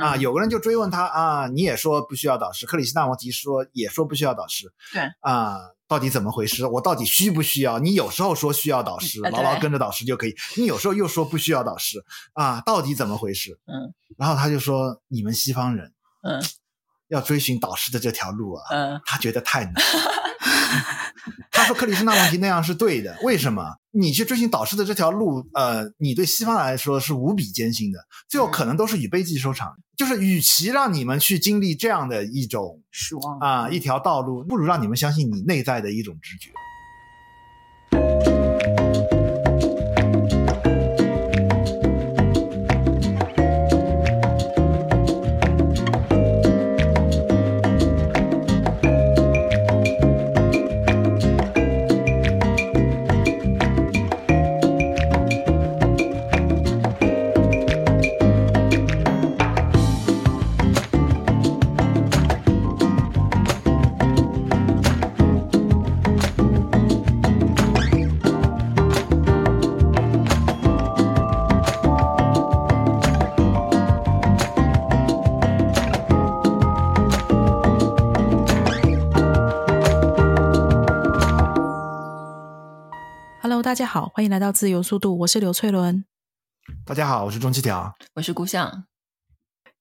啊，有个人就追问他啊，你也说不需要导师，克里希那穆提说也说不需要导师，对啊，到底怎么回事？我到底需不需要？你有时候说需要导师，牢牢跟着导师就可以；你有时候又说不需要导师，啊，到底怎么回事？嗯，然后他就说，你们西方人，嗯，要追寻导师的这条路啊，嗯，他觉得太难。克里斯那穆提那样是对的，为什么？你去追寻导师的这条路，呃，你对西方来说是无比艰辛的，最后可能都是以悲剧收场。嗯、就是与其让你们去经历这样的一种失望啊、呃、一条道路，不如让你们相信你内在的一种直觉。家好，欢迎来到自由速度，我是刘翠伦。大家好，我是钟七条，我是顾相。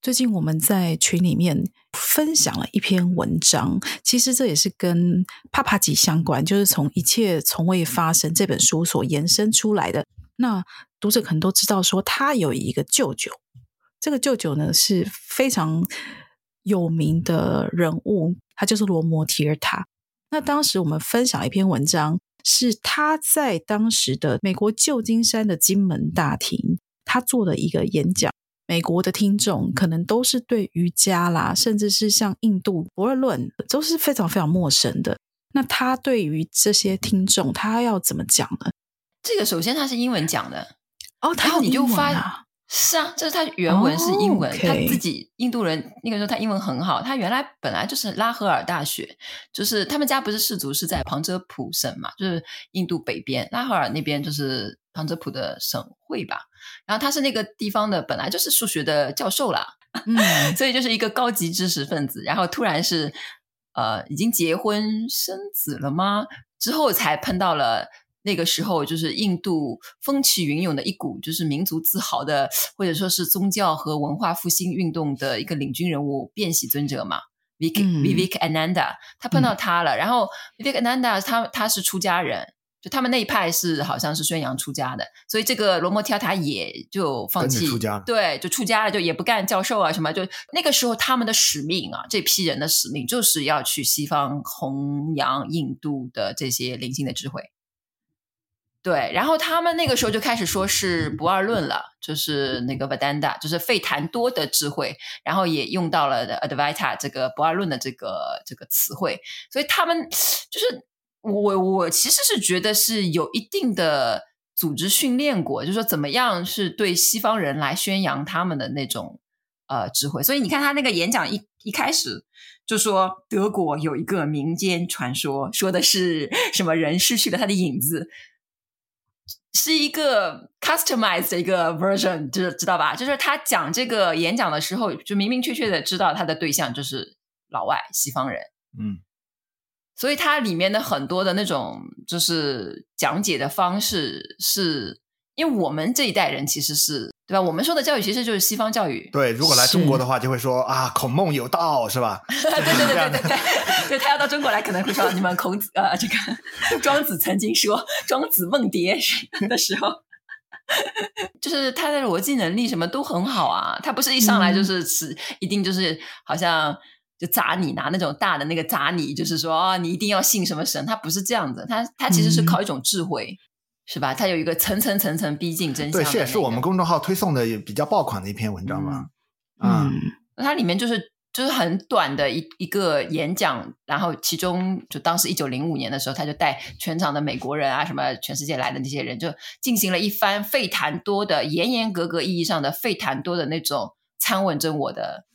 最近我们在群里面分享了一篇文章，其实这也是跟帕帕吉相关，就是从《一切从未发生》这本书所延伸出来的。那读者可能都知道，说他有一个舅舅，这个舅舅呢是非常有名的人物，他就是罗摩提尔塔。那当时我们分享一篇文章。是他在当时的美国旧金山的金门大厅，他做的一个演讲。美国的听众可能都是对瑜伽啦，甚至是像印度不二论，都是非常非常陌生的。那他对于这些听众，他要怎么讲呢？这个首先他是英文讲的哦，然后你就发。是啊，就是他原文是英文，oh. 他自己印度人那个时候他英文很好，他原来本来就是拉合尔大学，就是他们家不是氏族是在旁遮普省嘛，就是印度北边拉合尔那边就是旁遮普的省会吧，然后他是那个地方的本来就是数学的教授啦，嗯，所以就是一个高级知识分子，然后突然是呃已经结婚生子了吗？之后才碰到了。那个时候，就是印度风起云涌的一股，就是民族自豪的，或者说是宗教和文化复兴运动的一个领军人物——辩喜尊者嘛，Vivekananda，他碰到他了。嗯、然后 Vivekananda 他他是出家人，就他们那一派是好像是宣扬出家的，所以这个罗摩提亚塔也就放弃出家，对，就出家了，就也不干教授啊什么。就那个时候，他们的使命啊，这批人的使命就是要去西方弘扬印度的这些灵性的智慧。对，然后他们那个时候就开始说是不二论了，就是那个 Vedanta，就是费檀多的智慧，然后也用到了 Advaita 这个不二论的这个这个词汇，所以他们就是我我其实是觉得是有一定的组织训练过，就是说怎么样是对西方人来宣扬他们的那种呃智慧，所以你看他那个演讲一一开始就说德国有一个民间传说，说的是什么人失去了他的影子。是一个 customized 的一个 version，就是知道吧？就是他讲这个演讲的时候，就明明确确的知道他的对象就是老外西方人，嗯，所以它里面的很多的那种就是讲解的方式是，因为我们这一代人其实是。对吧？我们说的教育其实就是西方教育。对，如果来中国的话，就会说啊，孔孟有道，是吧？对对对对对对，对他要到中国来，可能会说你们孔子呃，这个 庄子曾经说庄子梦蝶的时候，就是他的逻辑能力什么都很好啊。他不是一上来就是是、嗯、一定就是好像就砸你拿那种大的那个砸你，就是说啊，你一定要信什么神？他不是这样子，他他其实是靠一种智慧。嗯是吧？它有一个层层层层逼近真相、那个。对，这也是我们公众号推送的比较爆款的一篇文章嘛。嗯，那、嗯、它里面就是就是很短的一一个演讲，然后其中就当时一九零五年的时候，他就带全场的美国人啊，什么全世界来的那些人，就进行了一番费谈多的严严格格意义上的费谈多的那种参问真我的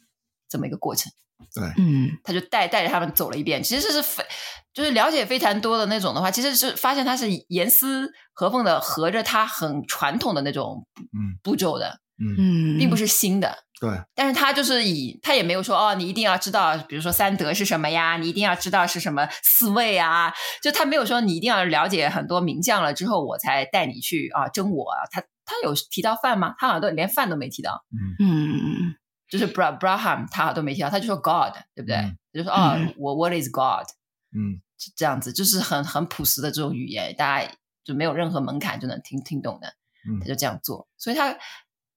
这么一个过程。对，嗯，他就带带着他们走了一遍，其实是非，就是了解非常多的那种的话，其实是发现他是严丝合缝的合着他很传统的那种嗯。步骤的，嗯，并不是新的，对，但是他就是以他也没有说哦，你一定要知道，比如说三德是什么呀，你一定要知道是什么四位啊，就他没有说你一定要了解很多名将了之后，我才带你去啊征我啊。他他有提到饭吗？他好像都连饭都没提到。嗯。嗯，就是 Bra Braham 他都没提到，他就说 God，对不对？嗯、就说哦，我 What is God？嗯，这样子就是很很朴实的这种语言，大家就没有任何门槛就能听听懂的。嗯，他就这样做，所以他。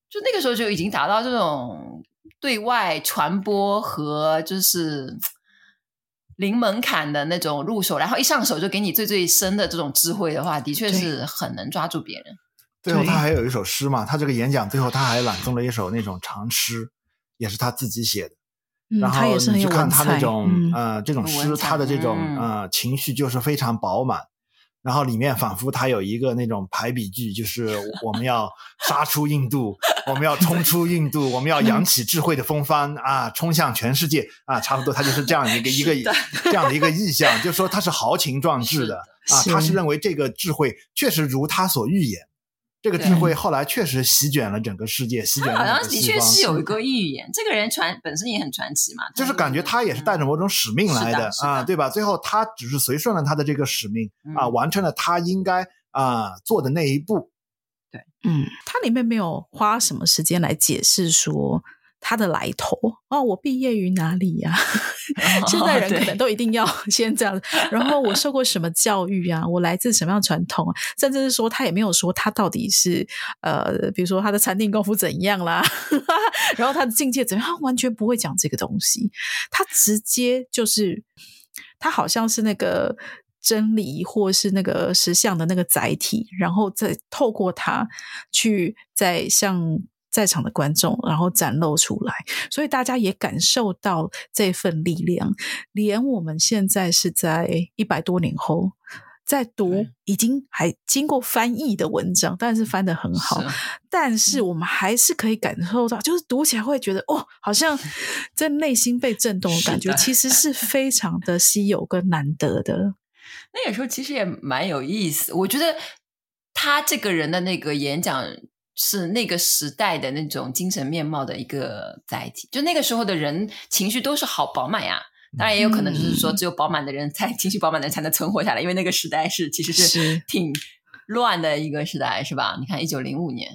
就那个时候就已经达到这种对外传播和就是零门槛的那种入手，然后一上手就给你最最深的这种智慧的话，的确是很能抓住别人。最后他还有一首诗嘛，他这个演讲最后他还朗诵了一首那种长诗，也是他自己写的。嗯、然后你去看他那种、嗯、呃这种诗，他的这种、嗯、呃情绪就是非常饱满。然后里面仿佛他有一个那种排比句，就是我们要杀出印度，我们要冲出印度，我们要扬起智慧的风帆啊，冲向全世界啊，差不多他就是这样一个一个这样的一个意象，就是说他是豪情壮志的，的啊，他是认为这个智慧确实如他所预言。这个智慧后来确实席卷了整个世界，席卷了。好像的确是有一个预言，这个人传本身也很传奇嘛。就是感觉他也是带着某种使命来的，的啊，对吧？最后他只是随顺了他的这个使命、嗯、啊，完成了他应该啊做的那一步。对，嗯，他里面没有花什么时间来解释说。他的来头哦，我毕业于哪里呀、啊？现在人可能都一定要 先这样。然后我受过什么教育啊？我来自什么样传统？甚至是说，他也没有说他到底是呃，比如说他的禅定功夫怎样啦，然后他的境界怎样？他完全不会讲这个东西。他直接就是，他好像是那个真理或是那个实相的那个载体，然后再透过他去再向。在场的观众，然后展露出来，所以大家也感受到这份力量。连我们现在是在一百多年后在读，已经还经过翻译的文章，但是翻得很好，是但是我们还是可以感受到，就是读起来会觉得哦，好像 在内心被震动的感觉，其实是 非常的稀有跟难得的。那有时候其实也蛮有意思，我觉得他这个人的那个演讲。是那个时代的那种精神面貌的一个载体，就那个时候的人情绪都是好饱满呀。当然也有可能就是说，只有饱满的人才、嗯、情绪饱满的人才能存活下来，因为那个时代是其实是挺乱的一个时代，是吧？你看一九零五年，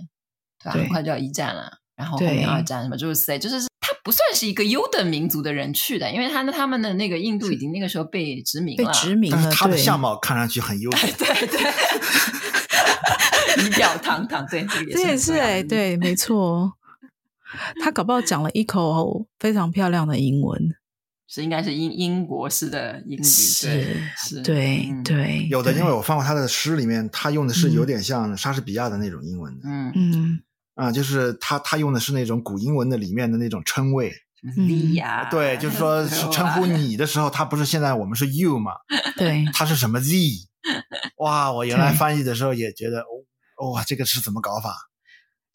对吧？很快就要一战了，然后后面二战什么，就是谁，就是他不算是一个优等民族的人去的，因为他他们的那个印度已经那个时候被殖民了，被殖民了，他的相貌看上去很优等，对 对。对仪表堂堂，对，这也是，也是哎，对，没错。他搞不好讲了一口非常漂亮的英文，是应该是英英国式的英语，是是，对对。有的，因为我翻过他的诗里面，他用的是有点像莎士比亚的那种英文，嗯嗯啊，就是他他用的是那种古英文的里面的那种称谓，你呀，对，就是说 是称呼你的时候，他不是现在我们是 you 嘛，对，他是什么 Z？哇，我原来翻译的时候也觉得。哇、哦，这个是怎么搞法？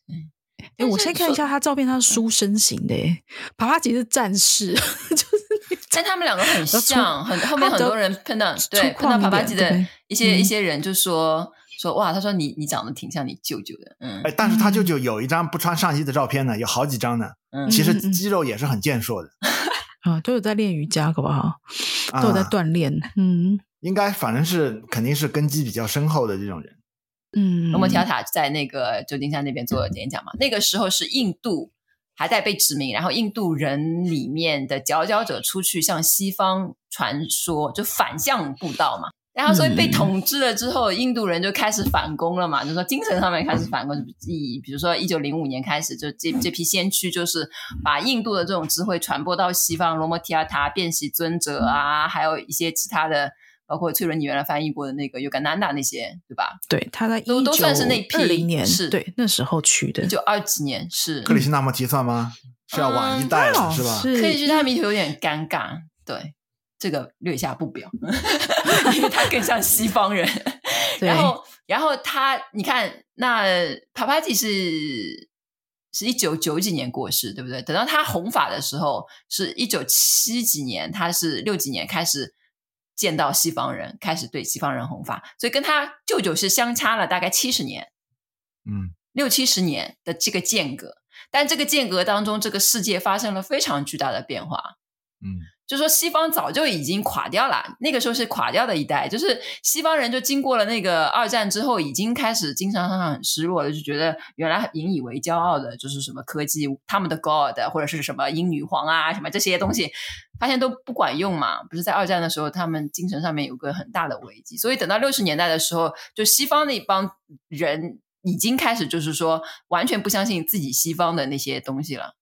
嗯，哎，我先看一下他照片，他是书生型的，哎，帕帕吉是战士，就是，但他们两个很像，很后面很多人碰到，对，碰到帕帕吉的一些一些人就说说哇，他说你你长得挺像你舅舅的，嗯，哎，但是他舅舅有一张不穿上衣的照片呢，有好几张呢，嗯，其实肌肉也是很健硕的，啊，都有在练瑜伽，好不好？都有在锻炼，啊、嗯，应该反正是肯定是根基比较深厚的这种人。嗯，罗摩提亚塔在那个旧金山那边做演讲嘛，那个时候是印度还在被殖民，然后印度人里面的佼佼者出去向西方传说，就反向布道嘛。然后所以被统治了之后，印度人就开始反攻了嘛，就说精神上面开始反攻。以比如说一九零五年开始，就这这批先驱就是把印度的这种智慧传播到西方，罗摩提亚塔、辩习尊者啊，还有一些其他的。包括翠伦，你原来翻译过的那个尤甘南达那些，对吧？对，他在都都算是那批零年，是对那时候去的。一九二几年是克里希那穆提算吗？是要晚一代了，是吧？克里希那穆提有点尴尬，对这个略下不表，因为他更像西方人。然后，然后他，你看，那帕帕吉是是一九九几年过世，对不对？等到他弘法的时候，是一九七几年，他是六几年开始。见到西方人，开始对西方人弘法，所以跟他舅舅是相差了大概七十年，嗯，六七十年的这个间隔。但这个间隔当中，这个世界发生了非常巨大的变化。嗯，就说西方早就已经垮掉了，那个时候是垮掉的一代，就是西方人就经过了那个二战之后，已经开始精神上很失落了，就觉得原来引以为骄傲的就是什么科技，他们的 God 或者是什么英女皇啊，什么这些东西，发现都不管用嘛。不是在二战的时候，他们精神上面有个很大的危机，所以等到六十年代的时候，就西方那帮人已经开始就是说完全不相信自己西方的那些东西了。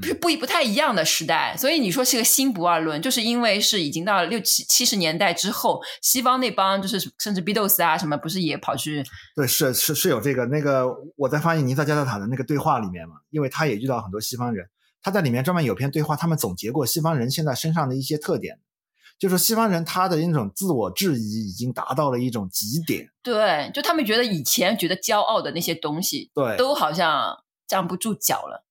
不是不不太一样的时代，所以你说是个新不二论，就是因为是已经到了六七七十年代之后，西方那帮就是甚至 Beatles 啊什么，不是也跑去？对，是是是有这个那个我在翻译尼萨加特塔的那个对话里面嘛，因为他也遇到很多西方人，他在里面专门有篇对话，他们总结过西方人现在身上的一些特点，就是西方人他的那种自我质疑已经达到了一种极点。对，就他们觉得以前觉得骄傲的那些东西，对，都好像站不住脚了。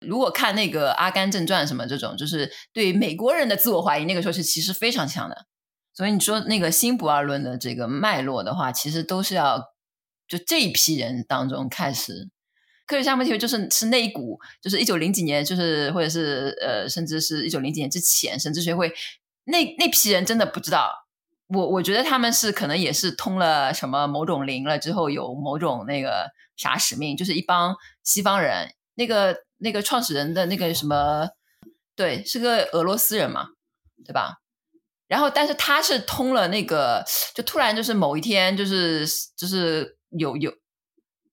如果看那个《阿甘正传》什么这种，就是对美国人的自我怀疑，那个时候是其实非常强的。所以你说那个新不二论的这个脉络的话，其实都是要就这一批人当中开始。克里希那穆提就是是那一股，就是一九零几年，就是或者是呃，甚至是一九零几年之前，神智学会那那批人真的不知道。我我觉得他们是可能也是通了什么某种灵了之后，有某种那个啥使命，就是一帮西方人那个。那个创始人的那个什么，对，是个俄罗斯人嘛，对吧？然后，但是他是通了那个，就突然就是某一天，就是就是有有，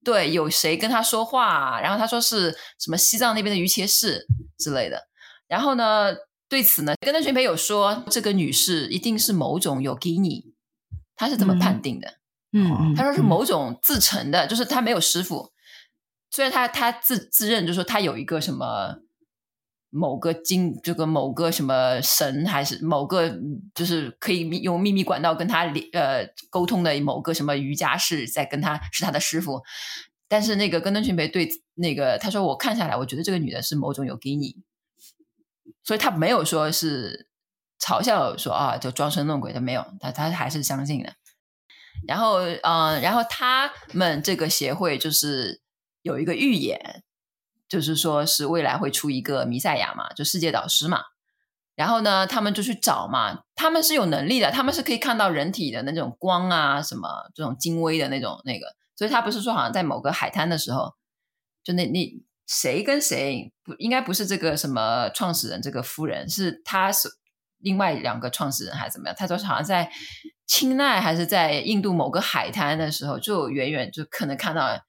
对，有谁跟他说话，然后他说是什么西藏那边的于切士之类的。然后呢，对此呢，跟那群朋友说，这个女士一定是某种有给你，他是这么判定的。嗯，嗯，他说是某种自成的，就是他没有师傅。虽然他他自自认就说他有一个什么某个经这个某个什么神还是某个就是可以用秘密管道跟他呃沟通的某个什么瑜伽士在跟他是他的师傅，但是那个根登群培对那个他说，我看下来我觉得这个女的是某种尤吉尼，所以他没有说是嘲笑说啊就装神弄鬼的没有，他他还是相信的。然后嗯、然后他们这个协会就是。有一个预言，就是说是未来会出一个弥赛亚嘛，就世界导师嘛。然后呢，他们就去找嘛，他们是有能力的，他们是可以看到人体的那种光啊，什么这种精微的那种那个。所以他不是说好像在某个海滩的时候，就那那谁跟谁不应该不是这个什么创始人这个夫人，是他是另外两个创始人还是怎么样？他说好像在清奈还是在印度某个海滩的时候，就远远就可能看到。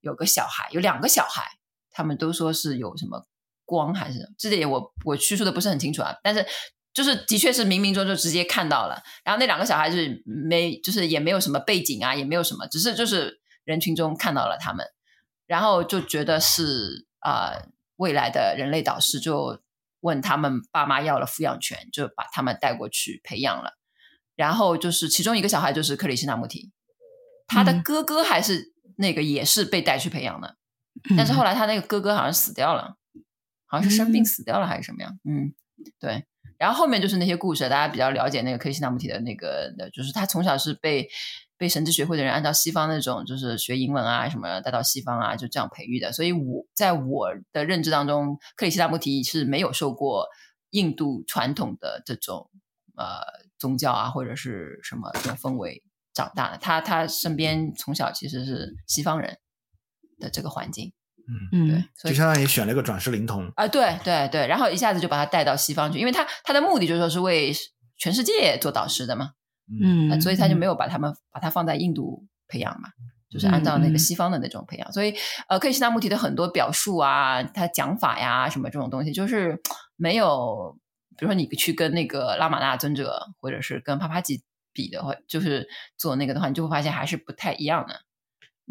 有个小孩，有两个小孩，他们都说是有什么光还是这点我我叙述的不是很清楚啊，但是就是的确是冥冥中就直接看到了，然后那两个小孩是没就是也没有什么背景啊，也没有什么，只是就是人群中看到了他们，然后就觉得是啊、呃、未来的人类导师，就问他们爸妈要了抚养权，就把他们带过去培养了，然后就是其中一个小孩就是克里希那穆提，他的哥哥还是。嗯那个也是被带去培养的，但是后来他那个哥哥好像死掉了，好像是生病死掉了还是什么样？嗯，对。然后后面就是那些故事，大家比较了解那个克里希那穆提的那个的，就是他从小是被被神智学会的人按照西方那种就是学英文啊什么带到西方啊，就这样培育的。所以我在我的认知当中，克里希那穆提是没有受过印度传统的这种呃宗教啊或者是什么这种氛围。长大的他，他身边从小其实是西方人的这个环境，嗯，对，就相当于选了一个转世灵童啊，对对对，然后一下子就把他带到西方去，因为他他的目的就是说是为全世界做导师的嘛，嗯，所以他就没有把他们把他放在印度培养嘛，就是按照那个西方的那种培养，所以呃，克里希那穆提的很多表述啊，他讲法呀什么这种东西，就是没有，比如说你去跟那个拉玛那尊者，或者是跟帕帕吉。比的话，就是做那个的话，你就会发现还是不太一样的。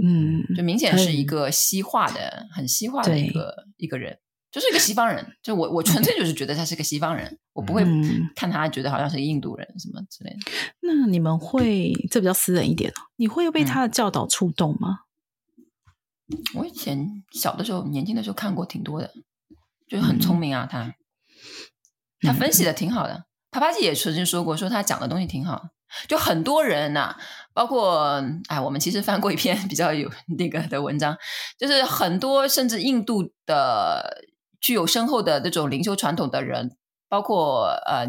嗯，就明显是一个西化的、很西化的一个一个人，就是一个西方人。就我，我纯粹就是觉得他是个西方人，我不会看他觉得好像是个印度人什么之类的。那你们会这比较私人一点，你会被他的教导触动吗？我以前小的时候、年轻的时候看过挺多的，就很聪明啊，他他分析的挺好的。帕帕吉也曾经说过，说他讲的东西挺好。就很多人呐、包括哎，我们其实翻过一篇比较有 那个的文章，就是很多甚至印度的具有深厚的这种灵修传统的人，包括呃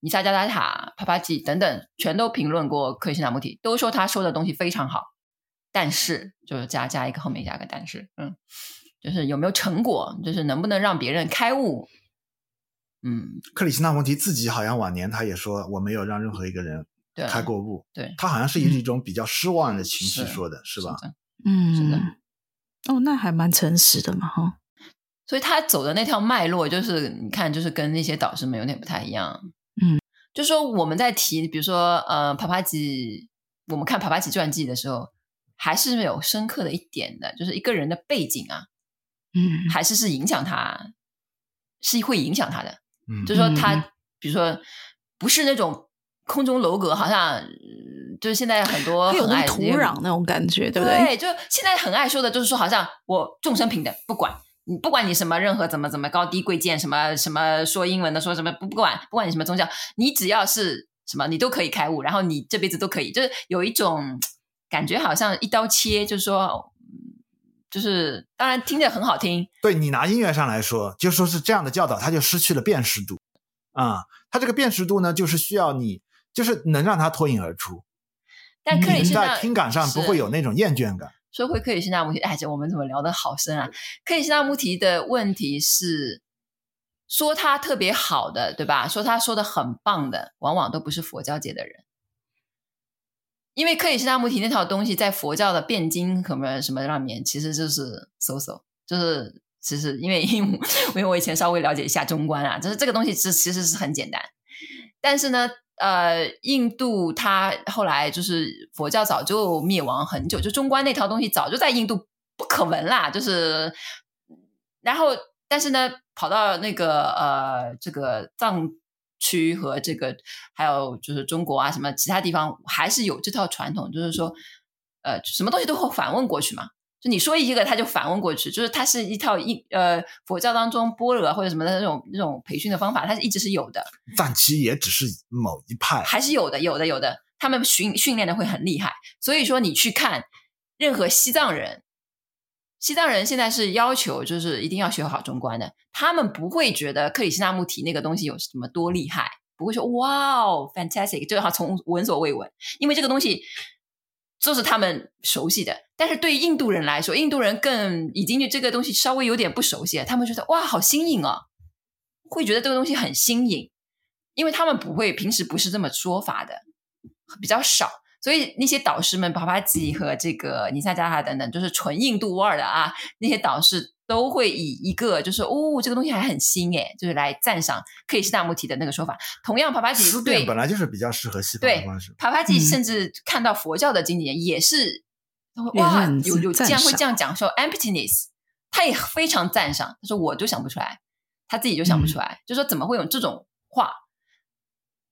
尼萨加达塔、帕帕吉等等，全都评论过克里希那穆提，都说他说的东西非常好，但是就是加加一个后面加个但是，嗯，就是有没有成果，就是能不能让别人开悟。嗯，克里希那穆提自己好像晚年他也说，我没有让任何一个人开过悟。对，对他好像是以一种比较失望的情绪说的，嗯、是，吧？嗯，是的。哦，那还蛮诚实的嘛，哈。所以他走的那条脉络，就是你看，就是跟那些导师们有点不太一样。嗯，就说我们在提，比如说呃，帕帕吉，我们看帕帕吉传记的时候，还是有深刻的一点的，就是一个人的背景啊，嗯，还是是影响他，是会影响他的。嗯，就是说他，比如说，不是那种空中楼阁，好像就是现在很多很爱土壤那种感觉，对不对？对，就现在很爱说的，就是说，好像我众生平等，不管你，不管你什么任何怎么怎么高低贵贱，什么什么说英文的，说什么不不管，不管你什么宗教，你只要是什么，你都可以开悟，然后你这辈子都可以，就是有一种感觉，好像一刀切，就是说。就是，当然听着很好听。对，你拿音乐上来说，就说是这样的教导，它就失去了辨识度啊。它这个辨识度呢，就是需要你，就是能让他脱颖而出。但克里希那在听感上不会有那种厌倦感。说回克里希那穆提，哎，这我们怎么聊得好深啊？克里希那穆提的问题是，说他特别好的，对吧？说他说的很棒的，往往都不是佛教界的人。因为克里希那穆提那套东西在佛教的辩经什么什么上面，其实就是 so so，就是其实因为 因为我以前稍微了解一下中观啊，就是这个东西是其实是很简单，但是呢，呃，印度它后来就是佛教早就灭亡很久，就中观那套东西早就在印度不可闻啦，就是然后但是呢，跑到那个呃这个藏。区和这个，还有就是中国啊，什么其他地方还是有这套传统，就是说，呃，什么东西都会反问过去嘛。就你说一个，他就反问过去，就是它是一套一呃佛教当中般若或者什么的那种那种培训的方法，它是一直是有的。但其实也只是某一派，还是有的，有的，有的。他们训训练的会很厉害，所以说你去看任何西藏人。西藏人现在是要求，就是一定要学好中观的。他们不会觉得克里希那穆提那个东西有什么多厉害，不会说哇哦，fantastic，就是他从闻所未闻，因为这个东西这是他们熟悉的。但是对于印度人来说，印度人更已经对这个东西稍微有点不熟悉了，他们觉得哇，好新颖哦，会觉得这个东西很新颖，因为他们不会平时不是这么说法的，比较少。所以那些导师们，巴巴吉和这个尼萨加哈等等，就是纯印度味儿的啊。那些导师都会以一个就是哦，这个东西还很新诶，就是来赞赏克里希那穆提的那个说法。同样，帕帕吉对本来就是比较适合西方的方式。帕帕吉甚至看到佛教的经典也是，嗯、哇，有有竟然会这样讲说 emptiness，他也非常赞赏。他说我就想不出来，他自己就想不出来，嗯、就说怎么会有这种话。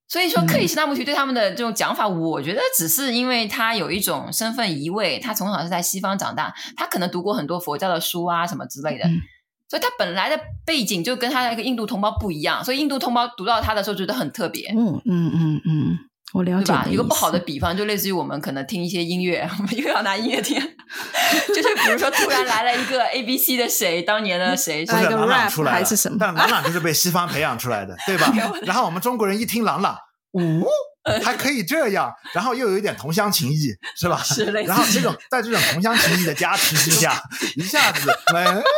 所以说，克里希那穆提对他们的这种讲法，嗯，我觉得只是因为他有一种身份移位，他从小是在西方长大，他可能读过很多佛教的书啊什么之类的，嗯，所以他本来的背景就跟他那个印度同胞不一样，所以印度同胞读到他的时候觉得很特别。嗯嗯嗯嗯，我了解。一个不好的比方，就类似于我们可能听一些音乐，我们又要拿音乐听，就是比如说突然来了一个 A B C 的谁，当年的谁，是一个 rap 出来还是什么？但朗朗就是被西方培养出来的，对吧？然后我们中国人一听朗朗。哦，还可以这样，然后又有一点同乡情谊，是吧？是类似。然后这种在这种同乡情谊的加持之下，一下子，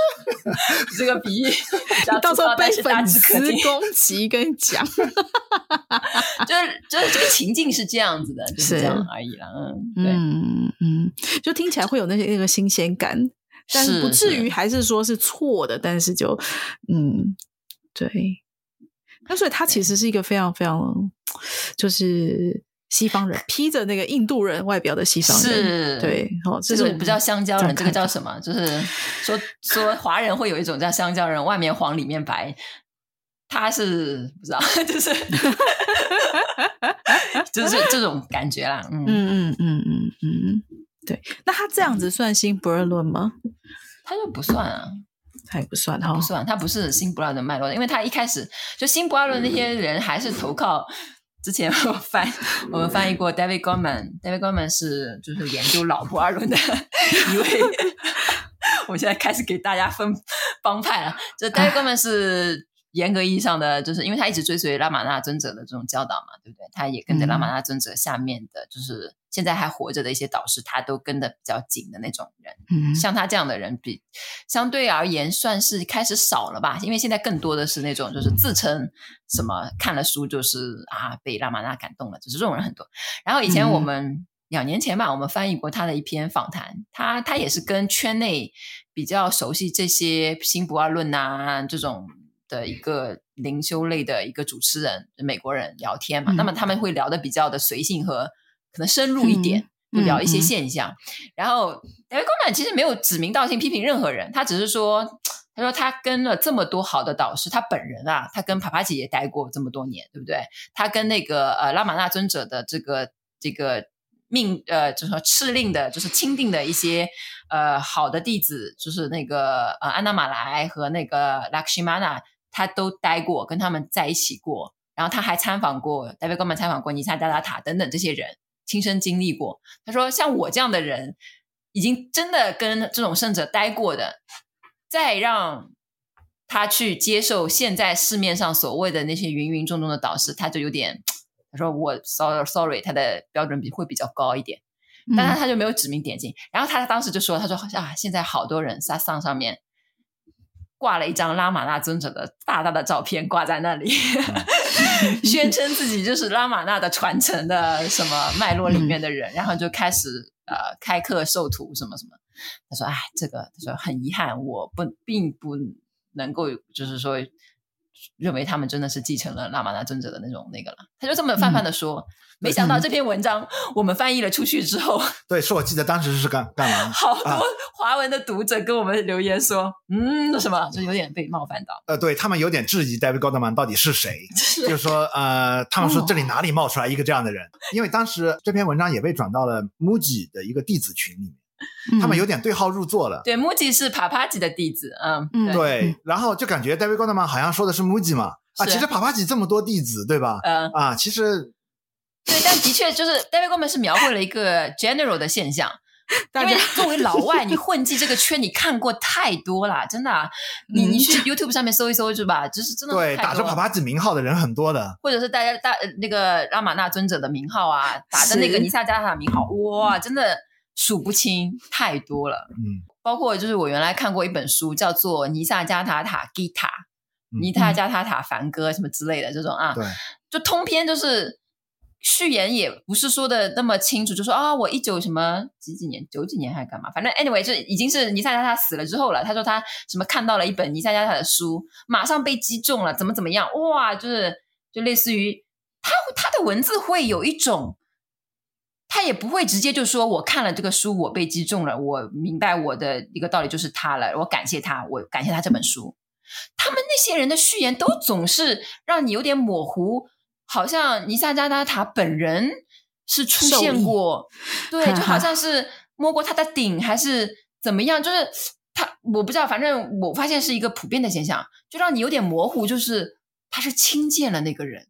这个比喻，到时候被粉丝攻击，跟你讲，就是就是这个情境是这样子的，就是这样而已了。嗯，对，嗯嗯，就听起来会有那些那个新鲜感，但是不至于还是说是错的，但是就嗯，对。那所以他其实是一个非常非常，就是西方人披着那个印度人外表的西方人，是，对，哦，这种不叫香蕉人，这个叫什么？就是说说华人会有一种叫香蕉人，外面黄里面白，他是不知道，就是就是这种感觉啦，嗯嗯嗯嗯嗯嗯，对，那他这样子算新不二论吗？他就不算啊。他也不算哈，不算，他不是新不二的脉络，因为他一开始就新不二论那些人还是投靠之前我翻我们翻译过 David Goleman，David Goleman 是就是研究老不二论的一位。我现在开始给大家分帮派了，这 David Goleman 是。严格意义上的，就是因为他一直追随拉玛那尊者的这种教导嘛，对不对？他也跟着拉玛那尊者下面的，嗯、就是现在还活着的一些导师，他都跟的比较紧的那种人。嗯，像他这样的人比，比相对而言算是开始少了吧？因为现在更多的是那种就是自称什么看了书就是啊被拉玛那感动了，就是这种人很多。然后以前我们、嗯、两年前吧，我们翻译过他的一篇访谈，他他也是跟圈内比较熟悉这些新不二论啊这种。的一个灵修类的一个主持人，美国人聊天嘛，嗯、那么他们会聊的比较的随性和可能深入一点，就、嗯、聊一些现象。嗯嗯、然后 David Goleman 其实没有指名道姓批评任何人，他只是说，他说他跟了这么多好的导师，他本人啊，他跟帕帕姐也待过这么多年，对不对？他跟那个呃拉玛那尊者的这个这个命呃，就是说敕令的，就是钦定的一些呃好的弟子，就是那个呃安娜马来和那个拉克西玛纳。他都待过，跟他们在一起过，然后他还参访过，David Goleman 参访过尼萨加达塔等等这些人，亲身经历过。他说：“像我这样的人，已经真的跟这种圣者待过的，再让他去接受现在市面上所谓的那些芸芸众众的导师，他就有点，他说我 sorry sorry，他的标准比会比较高一点，但是他就没有指名点姓。嗯、然后他当时就说：他说啊，现在好多人撒桑上面。”挂了一张拉玛那尊者的大大的照片挂在那里，宣称自己就是拉玛那的传承的什么脉络里面的人，然后就开始呃开课授徒什么什么。他说：“哎，这个他说很遗憾，我不并不能够就是说认为他们真的是继承了拉玛那尊者的那种那个了。”他就这么泛泛的说。嗯没想到这篇文章 我们翻译了出去之后，对，是我记得当时是干干嘛？好多华文的读者跟我们留言说，啊、嗯，什么就有点被冒犯到。呃，对他们有点质疑 David Goldman 到底是谁，是就是说，呃，他们说这里哪里冒出来一个这样的人？哦、因为当时这篇文章也被转到了 Mooji 的一个弟子群里面，嗯、他们有点对号入座了。对，Mooji 是帕帕吉的弟子，嗯，对，对然后就感觉 David Goleman 好像说的是 Mooji 嘛，啊，其实帕帕吉这么多弟子，对吧？嗯，啊，其实。对，但的确就是 David Goleman 是描绘了一个 general 的现象，因为作为老外，你 混迹这个圈，你看过太多了，真的、啊。你你去 YouTube 上面搜一搜，是吧？就是真的对，打着帕帕吉名号的人很多的，或者是大家大那个拉玛纳尊者的名号啊，打着那个尼萨加塔的名号，哇，真的数不清，太多了。嗯，包括就是我原来看过一本书，叫做《尼萨加塔塔吉塔》，尼萨加塔塔梵歌什么之类的这种啊，对，就通篇就是。序言也不是说的那么清楚，就说啊，我一九什么几几年，九几年还是干嘛？反正 anyway，就已经是尼萨加塔死了之后了。他说他什么看到了一本尼萨加塔的书，马上被击中了，怎么怎么样？哇，就是就类似于他他的文字会有一种，他也不会直接就说我看了这个书，我被击中了，我明白我的一个道理就是他了，我感谢他，我感谢他这本书。他们那些人的序言都总是让你有点模糊。好像尼萨加达塔本人是出现过，对，就好像是摸过他的顶，还是怎么样？就是他，我不知道，反正我发现是一个普遍的现象，就让你有点模糊，就是他是亲见了那个人，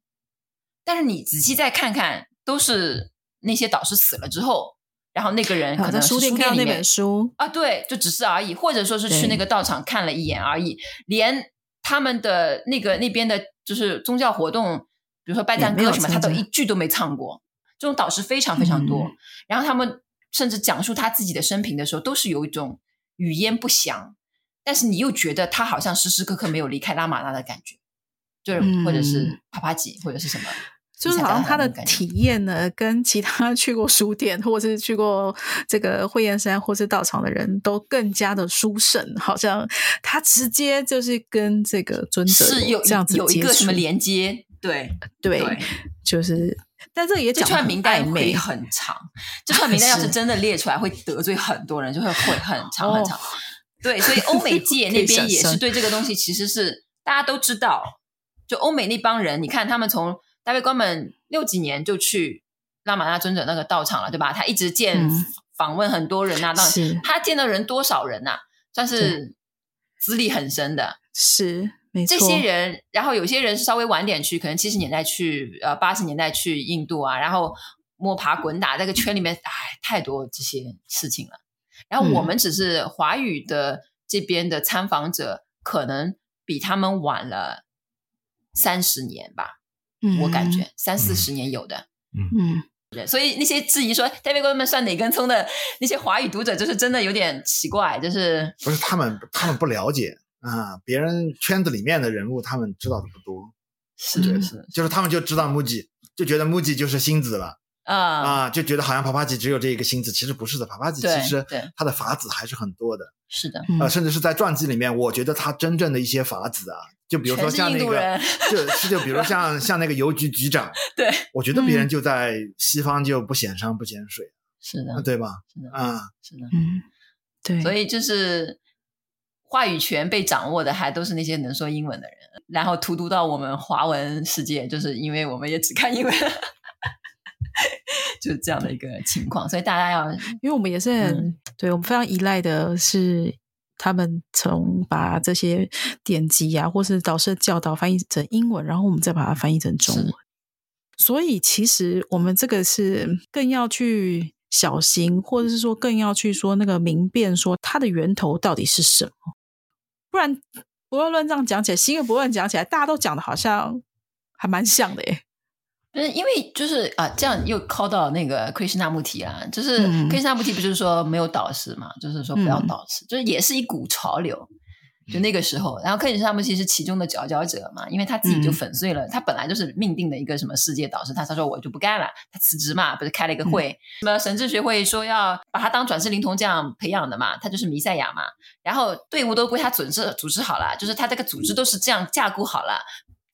但是你仔细再看看，都是那些导师死了之后，然后那个人可能书店看到那本书啊，对，就只是而已，或者说是去那个道场看了一眼而已，连他们的那个那边的，就是宗教活动。比如说拜赞歌什么，他都一句都没唱过。这种导师非常非常多，嗯、然后他们甚至讲述他自己的生平的时候，都是有一种语焉不详，但是你又觉得他好像时时刻刻没有离开拉玛拉的感觉，就是、嗯、或者是帕帕吉或者是什么，就是好像他的体验呢，跟其他去过书店或者是去过这个慧燕山或是道场的人都更加的殊胜，好像他直接就是跟这个尊者是有这样子有一个什么连接。对对，对就是，但这也讲这串名单会很长，这串名单要 是真的列出来，会得罪很多人，就会会很长很长。哦、对，所以欧美界那边 也是对这个东西，其实是大家都知道。就欧美那帮人，你看他们从 David Goleman 六几年就去拉玛那尊者那个道场了，对吧？他一直见、嗯、访问很多人啊，到底他见的人多少人呐、啊？算是资历很深的，是。没错。这些人，然后有些人是稍微晚点去，可能七十年代去，呃，八十年代去印度啊，然后摸爬滚打，这个圈里面，哎，太多这些事情了。然后我们只是华语的这边的参访者，可能比他们晚了三十年吧，嗯，我感觉三四十年有的，嗯。嗯，所以那些质疑说 David Goldman 算哪根葱的那些华语读者，就是真的有点奇怪，就是不是他们他们不了解啊，别人圈子里面的人物他们知道的不多，是是是，就是他们就知道 MUJI，就觉得 MUJI 就是星子了。啊啊！就觉得好像帕帕吉只有这一个星子，其实不是的。帕帕吉其实他的法子还是很多的。是的，呃，甚至是在传记里面，我觉得他真正的一些法子啊，就比如说像那个，就是就比如像像那个邮局局长，对，我觉得别人就在西方就不显山不显水，是的，对吧？是的，啊，是的，嗯，对。所以就是话语权被掌握的还都是那些能说英文的人，然后荼毒到我们华文世界，就是因为我们也只看英文。就是这样的一个情况，所以大家要，因为我们也是很，嗯、对我们非常依赖的是他们从把这些典籍啊，或是导师的教导翻译成英文，然后我们再把它翻译成中文。所以其实我们这个是更要去小心，或者是说更要去说那个明辨，说它的源头到底是什么。不然不要乱这样讲起来，新月不乱讲起来，大家都讲的好像还蛮像的耶。嗯，因为就是啊，这样又靠到那个 Krishnamurti 啊，就是 Krishnamurti 不就是说没有导师嘛，嗯、就是说不要导师，就是也是一股潮流，就那个时候，然后 Krishnamurti 是其中的佼佼者嘛，因为他自己就粉碎了，嗯、他本来就是命定的一个什么世界导师，他他说我就不干了，他辞职嘛，不是开了一个会，什么、嗯、神智学会说要把他当转世灵童这样培养的嘛，他就是弥赛亚嘛，然后队伍都归他组织组织好了，就是他这个组织都是这样架构好了。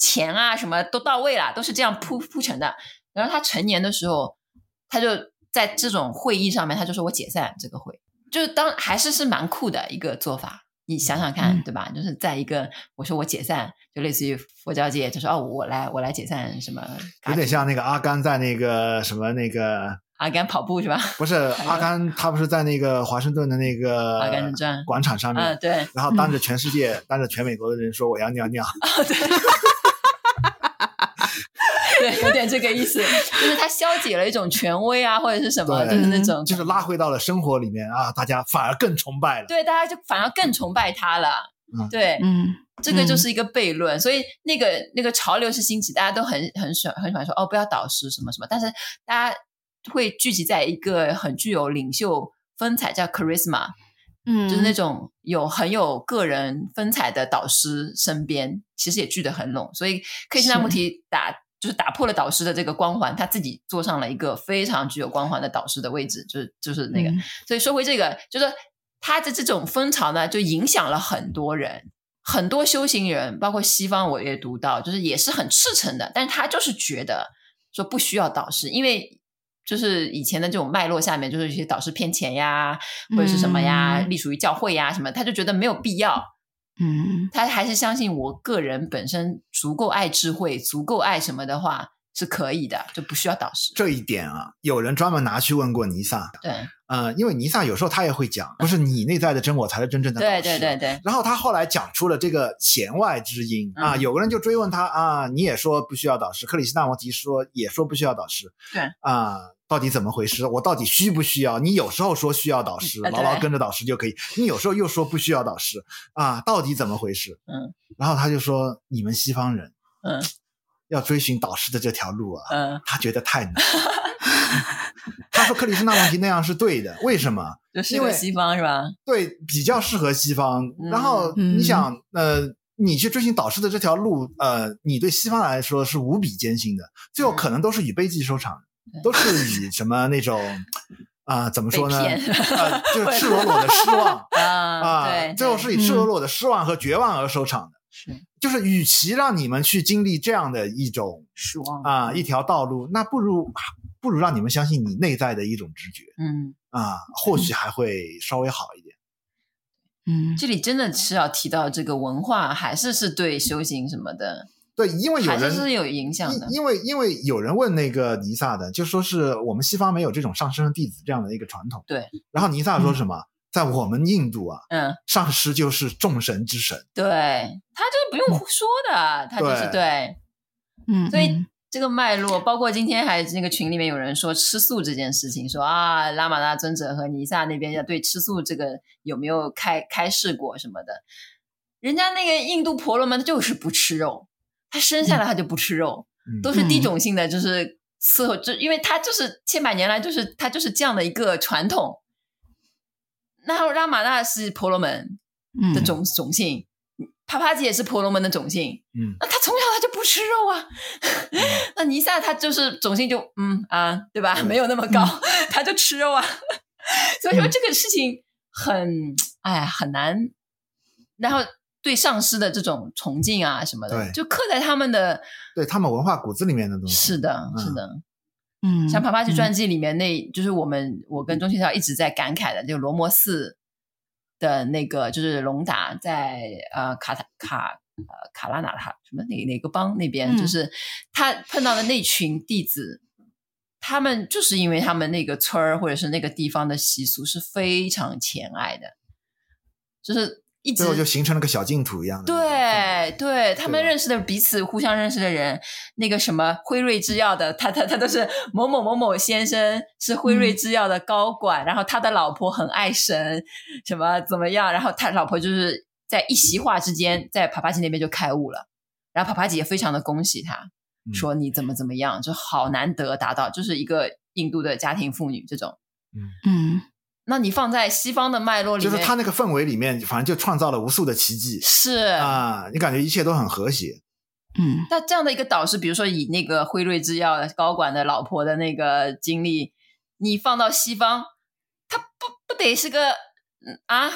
钱啊，什么都到位了，都是这样铺铺成的。然后他成年的时候，他就在这种会议上面，他就说我解散这个会，就是当还是是蛮酷的一个做法。你想想看，嗯、对吧？就是在一个我说我解散，就类似于佛教界，就说哦，我来我来解散什么，有点像那个阿甘在那个什么那个 阿甘跑步是吧？不是阿甘，他不是在那个华盛顿的那个阿甘正传广场上面，嗯、对，然后当着全世界，嗯、当着全美国的人说我要尿尿。哦、对。这个意思，就是他消解了一种权威啊，或者是什么，就是那种，就是拉回到了生活里面啊，大家反而更崇拜了。对，大家就反而更崇拜他了。嗯、对，嗯，这个就是一个悖论。嗯、所以那个那个潮流是兴起，大家都很很喜欢很喜欢说哦，不要导师什么什么，但是大家会聚集在一个很具有领袖风采叫 charisma，嗯，就是那种有很有个人风采的导师身边，其实也聚得很拢。所以可以现在问题打。就是打破了导师的这个光环，他自己坐上了一个非常具有光环的导师的位置，就是就是那个。嗯、所以说回这个，就是他的这种风潮呢，就影响了很多人，很多修行人，包括西方我也读到，就是也是很赤诚的，但是他就是觉得说不需要导师，因为就是以前的这种脉络下面，就是一些导师骗钱呀，或者是什么呀，隶属于教会呀什么，他就觉得没有必要。嗯，他还是相信我个人本身足够爱智慧，足够爱什么的话是可以的，就不需要导师。这一点啊，有人专门拿去问过尼萨。对，呃，因为尼萨有时候他也会讲，不是你内在的真我才是真正的导师。对对对对。然后他后来讲出了这个弦外之音啊，有个人就追问他啊，你也说不需要导师，克里希那穆提说也说不需要导师。对啊。到底怎么回事？我到底需不需要？你有时候说需要导师，牢牢跟着导师就可以；你有时候又说不需要导师，啊，到底怎么回事？嗯，然后他就说：“你们西方人，嗯，要追寻导师的这条路啊，嗯，他觉得太难。”他说：“克里希那穆提那样是对的，为什么？就适合西方是吧？对，比较适合西方。然后你想，呃，你去追寻导师的这条路，呃，你对西方来说是无比艰辛的，最后可能都是以悲剧收场。”都是以什么那种啊、呃？怎么说呢？啊呃，就是赤裸裸的失望 啊！对，最后是以赤裸裸的失望和绝望而收场的。是，就是与其让你们去经历这样的一种失望啊，一条道路，那不如不如让你们相信你内在的一种直觉。嗯啊，或许还会稍微好一点。嗯，这里真的是要提到这个文化，还是是对修行什么的。对，因为有人是有影响的。因为因为有人问那个尼萨的，就说是我们西方没有这种上师弟子这样的一个传统。对。然后尼萨说什么？嗯、在我们印度啊，嗯，上师就是众神之神，对，他就是不用胡说的，嗯、他就是对，嗯，所以这个脉络，包括今天还那个群里面有人说吃素这件事情，说啊，拉玛拉尊者和尼萨那边要对吃素这个有没有开开示过什么的，人家那个印度婆罗门他就是不吃肉，他生下来他就不吃肉，嗯、都是低种性的，就是。伺候，就因为他就是千百年来就是他就是这样的一个传统。那拉玛纳是婆罗门的种、嗯、种姓，帕帕吉也是婆罗门的种姓。嗯，那他从小他就不吃肉啊。嗯、那尼萨他就是种姓就嗯啊，对吧？没有那么高，嗯、他就吃肉啊。所以说这个事情很哎很难。然后。对上师的这种崇敬啊什么的，就刻在他们的对他们文化骨子里面的东西。是的，是的，嗯，像帕帕吉传记里面那，就是我们我跟钟庆超一直在感慨的，就罗摩寺的那个，就是龙达在呃卡塔卡呃卡拉纳塔什么哪哪个邦那边，就是他碰到的那群弟子，他们就是因为他们那个村儿或者是那个地方的习俗是非常虔爱的，就是。最后就形成了个小净土一样的。对对，他们认识的彼此互相认识的人，那个什么辉瑞制药的，他他他都是某某某某先生是辉瑞制药的高管，嗯、然后他的老婆很爱神，什么怎么样，然后他老婆就是在一席话之间，在帕帕吉那边就开悟了，然后帕帕吉也非常的恭喜他，嗯、说你怎么怎么样，就好难得达到，就是一个印度的家庭妇女这种，嗯嗯。那你放在西方的脉络里面，就是他那个氛围里面，反正就创造了无数的奇迹。是啊，你感觉一切都很和谐。嗯，那这样的一个导师，比如说以那个辉瑞制药的高管的老婆的那个经历，你放到西方，他不不得是个啊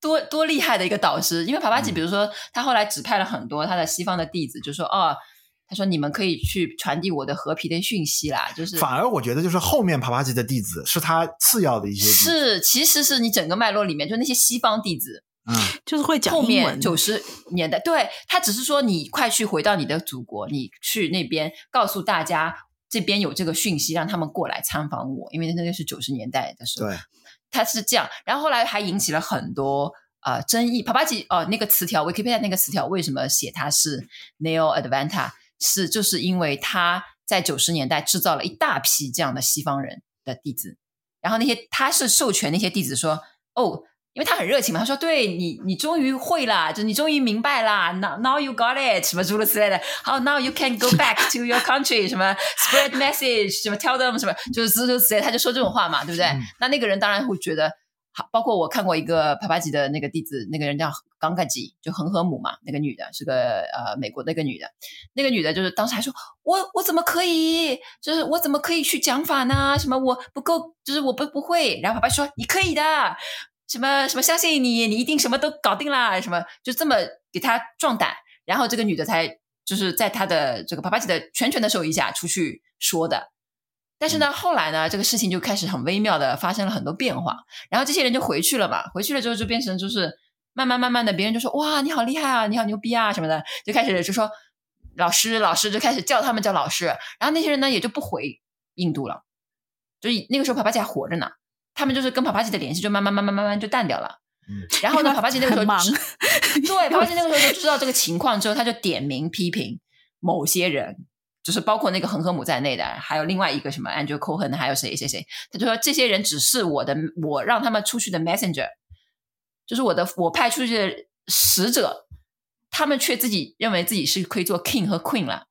多多厉害的一个导师？因为帕帕吉，比如说他后来指派了很多他的西方的弟子，就说哦。他说：“你们可以去传递我的和平的讯息啦，就是反而我觉得就是后面帕帕吉的弟子是他次要的一些，是其实是你整个脉络里面就那些西方弟子，嗯，就是会讲英文。后面九十年代，对，他只是说你快去回到你的祖国，你去那边告诉大家这边有这个讯息，让他们过来参访我，因为那个是九十年代的时候，对，他是这样，然后后来还引起了很多呃争议。帕帕吉哦，那个词条，Wikipedia 那个词条为什么写他是 Neo Advanta？是，就是因为他在九十年代制造了一大批这样的西方人的弟子，然后那些他是授权那些弟子说，哦，因为他很热情嘛，他说，对你，你终于会啦，就你终于明白啦，now now you got it，什么诸如此类的，好，now you can go back to your country，什么 spread message，什么 tell them 什么，就是诸如此类，他就说这种话嘛，对不对？嗯、那那个人当然会觉得。好包括我看过一个帕帕吉的那个弟子，那个人叫冈嘎吉，就恒河母嘛，那个女的是个呃美国那个女的，那个女的就是当时还说，我我怎么可以，就是我怎么可以去讲法呢？什么我不够，就是我不不会。然后帕帕说你可以的，什么什么相信你，你一定什么都搞定啦，什么就这么给他壮胆，然后这个女的才就是在他的这个帕帕吉的全权的授意下出去说的。但是呢，后来呢，这个事情就开始很微妙的发生了很多变化，然后这些人就回去了嘛，回去了之后就变成就是慢慢慢慢的，别人就说哇，你好厉害啊，你好牛逼啊什么的，就开始就说老师老师，就开始叫他们叫老师，然后那些人呢也就不回印度了，就那个时候帕帕吉还活着呢，他们就是跟帕帕吉的联系就慢慢慢慢慢慢就淡掉了，嗯，然后呢，帕帕吉那个时候忙 对，帕帕吉那个时候就知道这个情况之后，他就点名批评某些人。就是包括那个恒河母在内的，还有另外一个什么 Andrew Cohen，还有谁谁谁，他就说这些人只是我的，我让他们出去的 messenger，就是我的我派出去的使者，他们却自己认为自己是可以做 king 和 queen 了，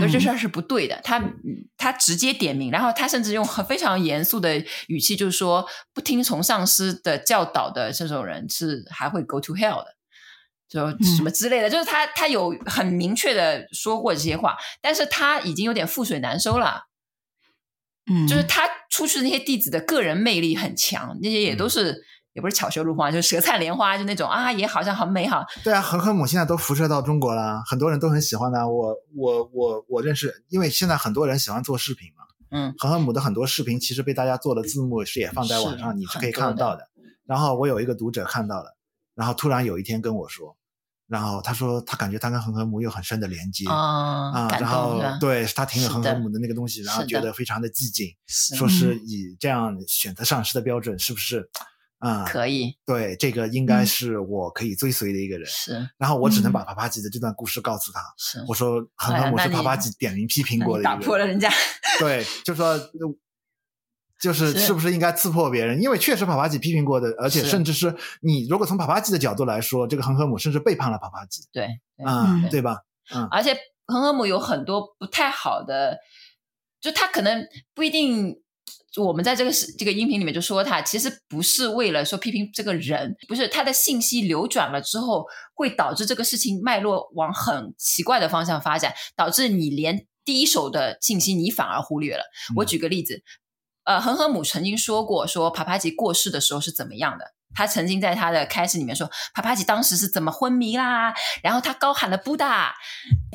所以这事儿是不对的。他他直接点名，然后他甚至用很非常严肃的语气，就是说不听从上司的教导的这种人是还会 go to hell 的。就什么之类的，嗯、就是他他有很明确的说过这些话，但是他已经有点覆水难收了。嗯，就是他出去的那些弟子的个人魅力很强，那些也都是、嗯、也不是巧舌如簧，就是舌灿莲花，就那种啊，也好像很美好。对啊，恒河母现在都辐射到中国了，很多人都很喜欢的。我我我我认识，因为现在很多人喜欢做视频嘛。嗯，恒河母的很多视频其实被大家做的字幕，是也放在网上，是你是可以看得到的。然后我有一个读者看到了，然后突然有一天跟我说。然后他说他感觉他跟恒河母有很深的连接啊，啊，然后对他听了恒河母的那个东西，然后觉得非常的寂静，说是以这样选择上师的标准，是不是？啊，可以，对，这个应该是我可以追随的一个人。是，然后我只能把帕帕吉的这段故事告诉他。是，我说恒河母是帕帕吉点名批评过的一个人，打破了人家。对，就说。就是是不是应该刺破别人？因为确实帕帕吉批评过的，而且甚至是你如果从帕帕吉的角度来说，这个恒河母甚至背叛了帕帕吉。对，嗯，对吧？嗯，而且恒河母有很多不太好的，就他可能不一定。我们在这个是这个音频里面就说他其实不是为了说批评这个人，不是他的信息流转了之后会导致这个事情脉络往很奇怪的方向发展，导致你连第一手的信息你反而忽略了。我举个例子。呃，恒河母曾经说过，说帕帕吉过世的时候是怎么样的？他曾经在他的开始里面说，帕帕吉当时是怎么昏迷啦？然后他高喊了布达，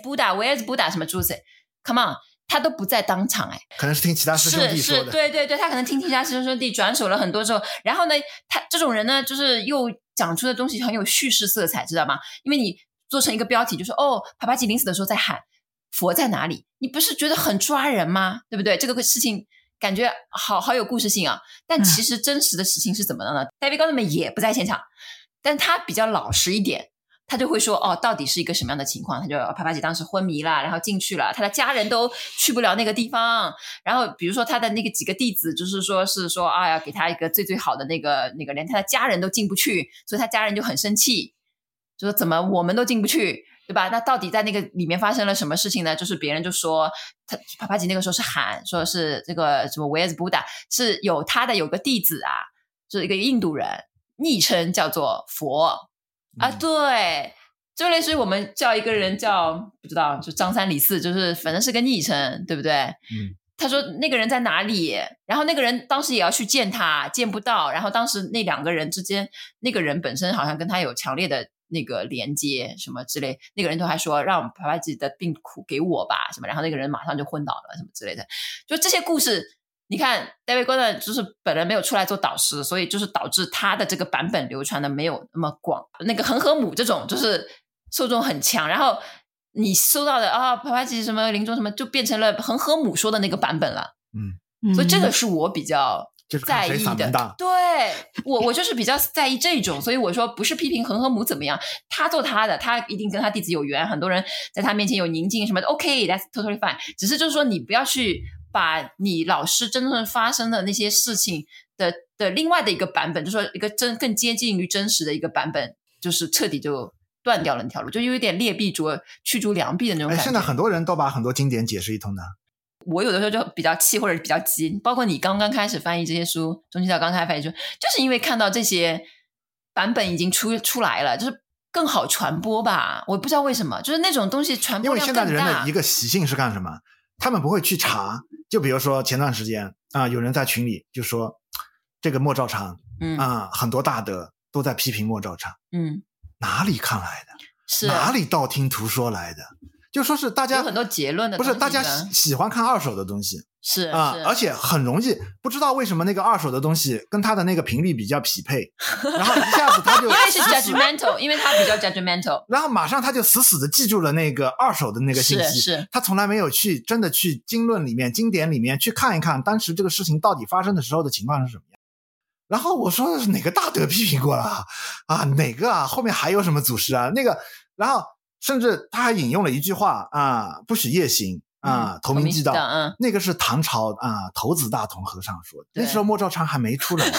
布达，Where's 布达？什么诸子？Come on，他都不在当场哎，可能是听其他师兄弟说的。是是，对对对，他可能听其他师兄兄弟转手了很多之后，然后呢，他这种人呢，就是又讲出的东西很有叙事色彩，知道吗？因为你做成一个标题，就说哦，帕帕吉临死的时候在喊佛在哪里？你不是觉得很抓人吗？对不对？这个事情。感觉好好有故事性啊，但其实真实的事情是怎么的呢？戴维高德曼也不在现场，但他比较老实一点，他就会说哦，到底是一个什么样的情况？他就帕帕姐当时昏迷了，然后进去了，他的家人都去不了那个地方。然后比如说他的那个几个弟子，就是说是说啊，要给他一个最最好的那个那个，连他的家人都进不去，所以他家人就很生气，就说怎么我们都进不去。对吧？那到底在那个里面发生了什么事情呢？就是别人就说他帕帕吉那个时候是喊说是这个什么 Where's Buddha 是有他的有个弟子啊，就是一个印度人，昵称叫做佛、嗯、啊，对，就类似于我们叫一个人叫不知道就张三李四，就是反正是个昵称，对不对？嗯。他说那个人在哪里？然后那个人当时也要去见他，见不到。然后当时那两个人之间，那个人本身好像跟他有强烈的。那个连接什么之类，那个人都还说让帕帕吉的病苦给我吧什么，然后那个人马上就昏倒了什么之类的，就这些故事，你看戴维·戈登就是本人没有出来做导师，所以就是导致他的这个版本流传的没有那么广。那个恒河母这种就是受众很强，然后你搜到的啊帕帕吉什么临终什么，就变成了恒河母说的那个版本了。嗯，所以这个是我比较。就是在意的，对我我就是比较在意这种，所以我说不是批评恒河母怎么样，他做他的，他一定跟他弟子有缘，很多人在他面前有宁静什么的，OK，that's totally fine。只是就是说，你不要去把你老师真正发生的那些事情的的另外的一个版本，就是说一个真更接近于真实的一个版本，就是彻底就断掉了那条路，就有点劣币逐驱逐良币的那种感觉。现在很多人都把很多经典解释一通的。我有的时候就比较气，或者比较急，包括你刚刚开始翻译这些书，中期道刚开始翻译书，就是因为看到这些版本已经出出来了，就是更好传播吧。我不知道为什么，就是那种东西传播。因为现在的人的一个习性是干什么？他们不会去查。就比如说前段时间啊、呃，有人在群里就说这个莫兆昌，嗯啊、呃，很多大德都在批评莫兆昌，嗯，哪里看来的？是哪里道听途说来的？就说是大家有很多结论的，不是大家喜喜欢看二手的东西，是啊、呃，而且很容易不知道为什么那个二手的东西跟他的那个频率比较匹配，然后一下子他就因为是 judgmental，因为他比较 judgmental，然后马上他就死死的记住了那个二手的那个信息，是，是他从来没有去真的去经论里面经典里面去看一看当时这个事情到底发生的时候的情况是什么样。然后我说的是哪个大德批评过了啊？哪个啊？后面还有什么祖师啊？那个，然后。甚至他还引用了一句话啊，“不许夜行啊，投名记道。嗯”那个是唐朝啊，头子大同和尚说的。那时候莫照昌还没出来，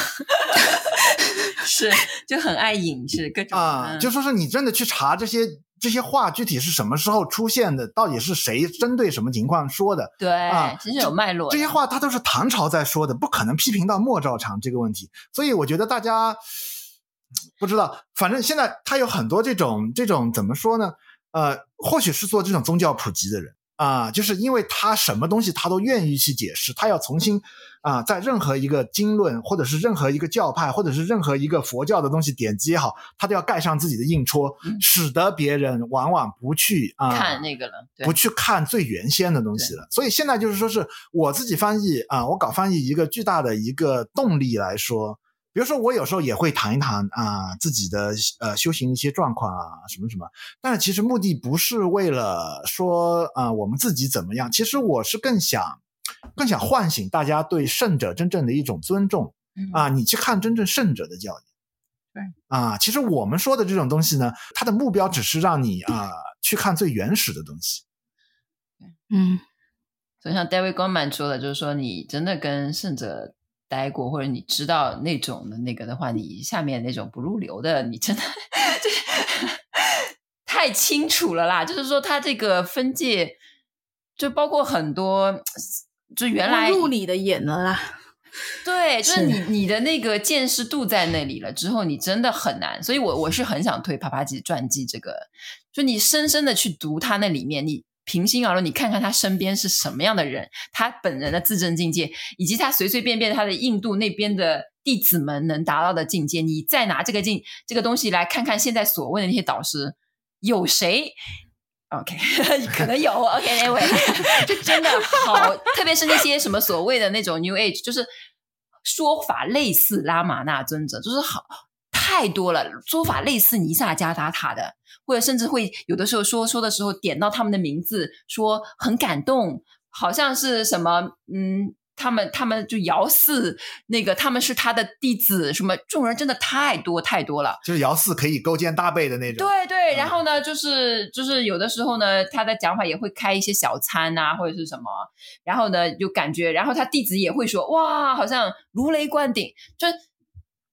是就很爱引，是各种啊，就说是你真的去查这些这些话具体是什么时候出现的，到底是谁针对什么情况说的？对啊，其实有脉络。这些话他都是唐朝在说的，不可能批评到莫照昌这个问题。所以我觉得大家 不知道，反正现在他有很多这种这种怎么说呢？呃，或许是做这种宗教普及的人啊、呃，就是因为他什么东西他都愿意去解释，他要重新啊、呃，在任何一个经论或者是任何一个教派或者是任何一个佛教的东西典籍也好，他都要盖上自己的印戳，嗯、使得别人往往不去啊、呃、看那个了，不去看最原先的东西了。所以现在就是说是我自己翻译啊、呃，我搞翻译一个巨大的一个动力来说，比如说，我有时候也会谈一谈啊、呃、自己的呃修行一些状况啊什么什么，但是其实目的不是为了说啊、呃、我们自己怎么样，其实我是更想更想唤醒大家对圣者真正的一种尊重啊、呃，你去看真正圣者的教义，对。啊，其实我们说的这种东西呢，它的目标只是让你啊、呃、去看最原始的东西，嗯，所以像 David Goleman 说的，就是说你真的跟圣者。待过或者你知道那种的那个的话，你下面那种不入流的，你真的就 太清楚了啦。就是说，他这个分界就包括很多，就原来入你的眼了啦。对，就是你你的那个见识度在那里了之后，你真的很难。所以我我是很想推帕帕吉传记这个，就你深深的去读它那里面你。平心而论，你看看他身边是什么样的人，他本人的自证境界，以及他随随便便他的印度那边的弟子们能达到的境界，你再拿这个境这个东西来看看现在所谓的那些导师，有谁？OK，可能有 OK，Anyway，就真的好，特别是那些什么所谓的那种 New Age，就是说法类似拉玛那尊者，就是好。太多了，说法类似尼萨加达塔的，或者甚至会有的时候说说的时候点到他们的名字，说很感动，好像是什么，嗯，他们他们就姚四那个他们是他的弟子，什么这种人真的太多太多了，就是姚四可以勾肩搭背的那种。对对，然后呢，就是就是有的时候呢，他的讲法也会开一些小餐啊，或者是什么，然后呢就感觉，然后他弟子也会说，哇，好像如雷贯顶，就。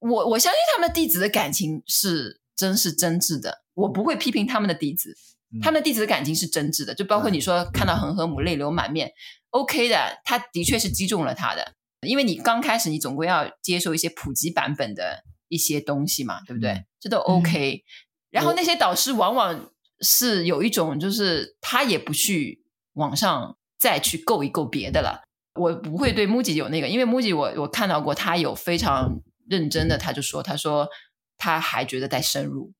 我我相信他们的弟子的感情是真是真挚的，我不会批评他们的弟子，他们的弟子的感情是真挚的，就包括你说看到恒河母泪流满面，OK 的，他的确是击中了他的，因为你刚开始你总归要接受一些普及版本的一些东西嘛，对不对？这都 OK。然后那些导师往往是有一种就是他也不去网上再去够一够别的了，我不会对木吉有那个，因为木吉我我看到过他有非常。认真的，他就说：“他说他还觉得在深入，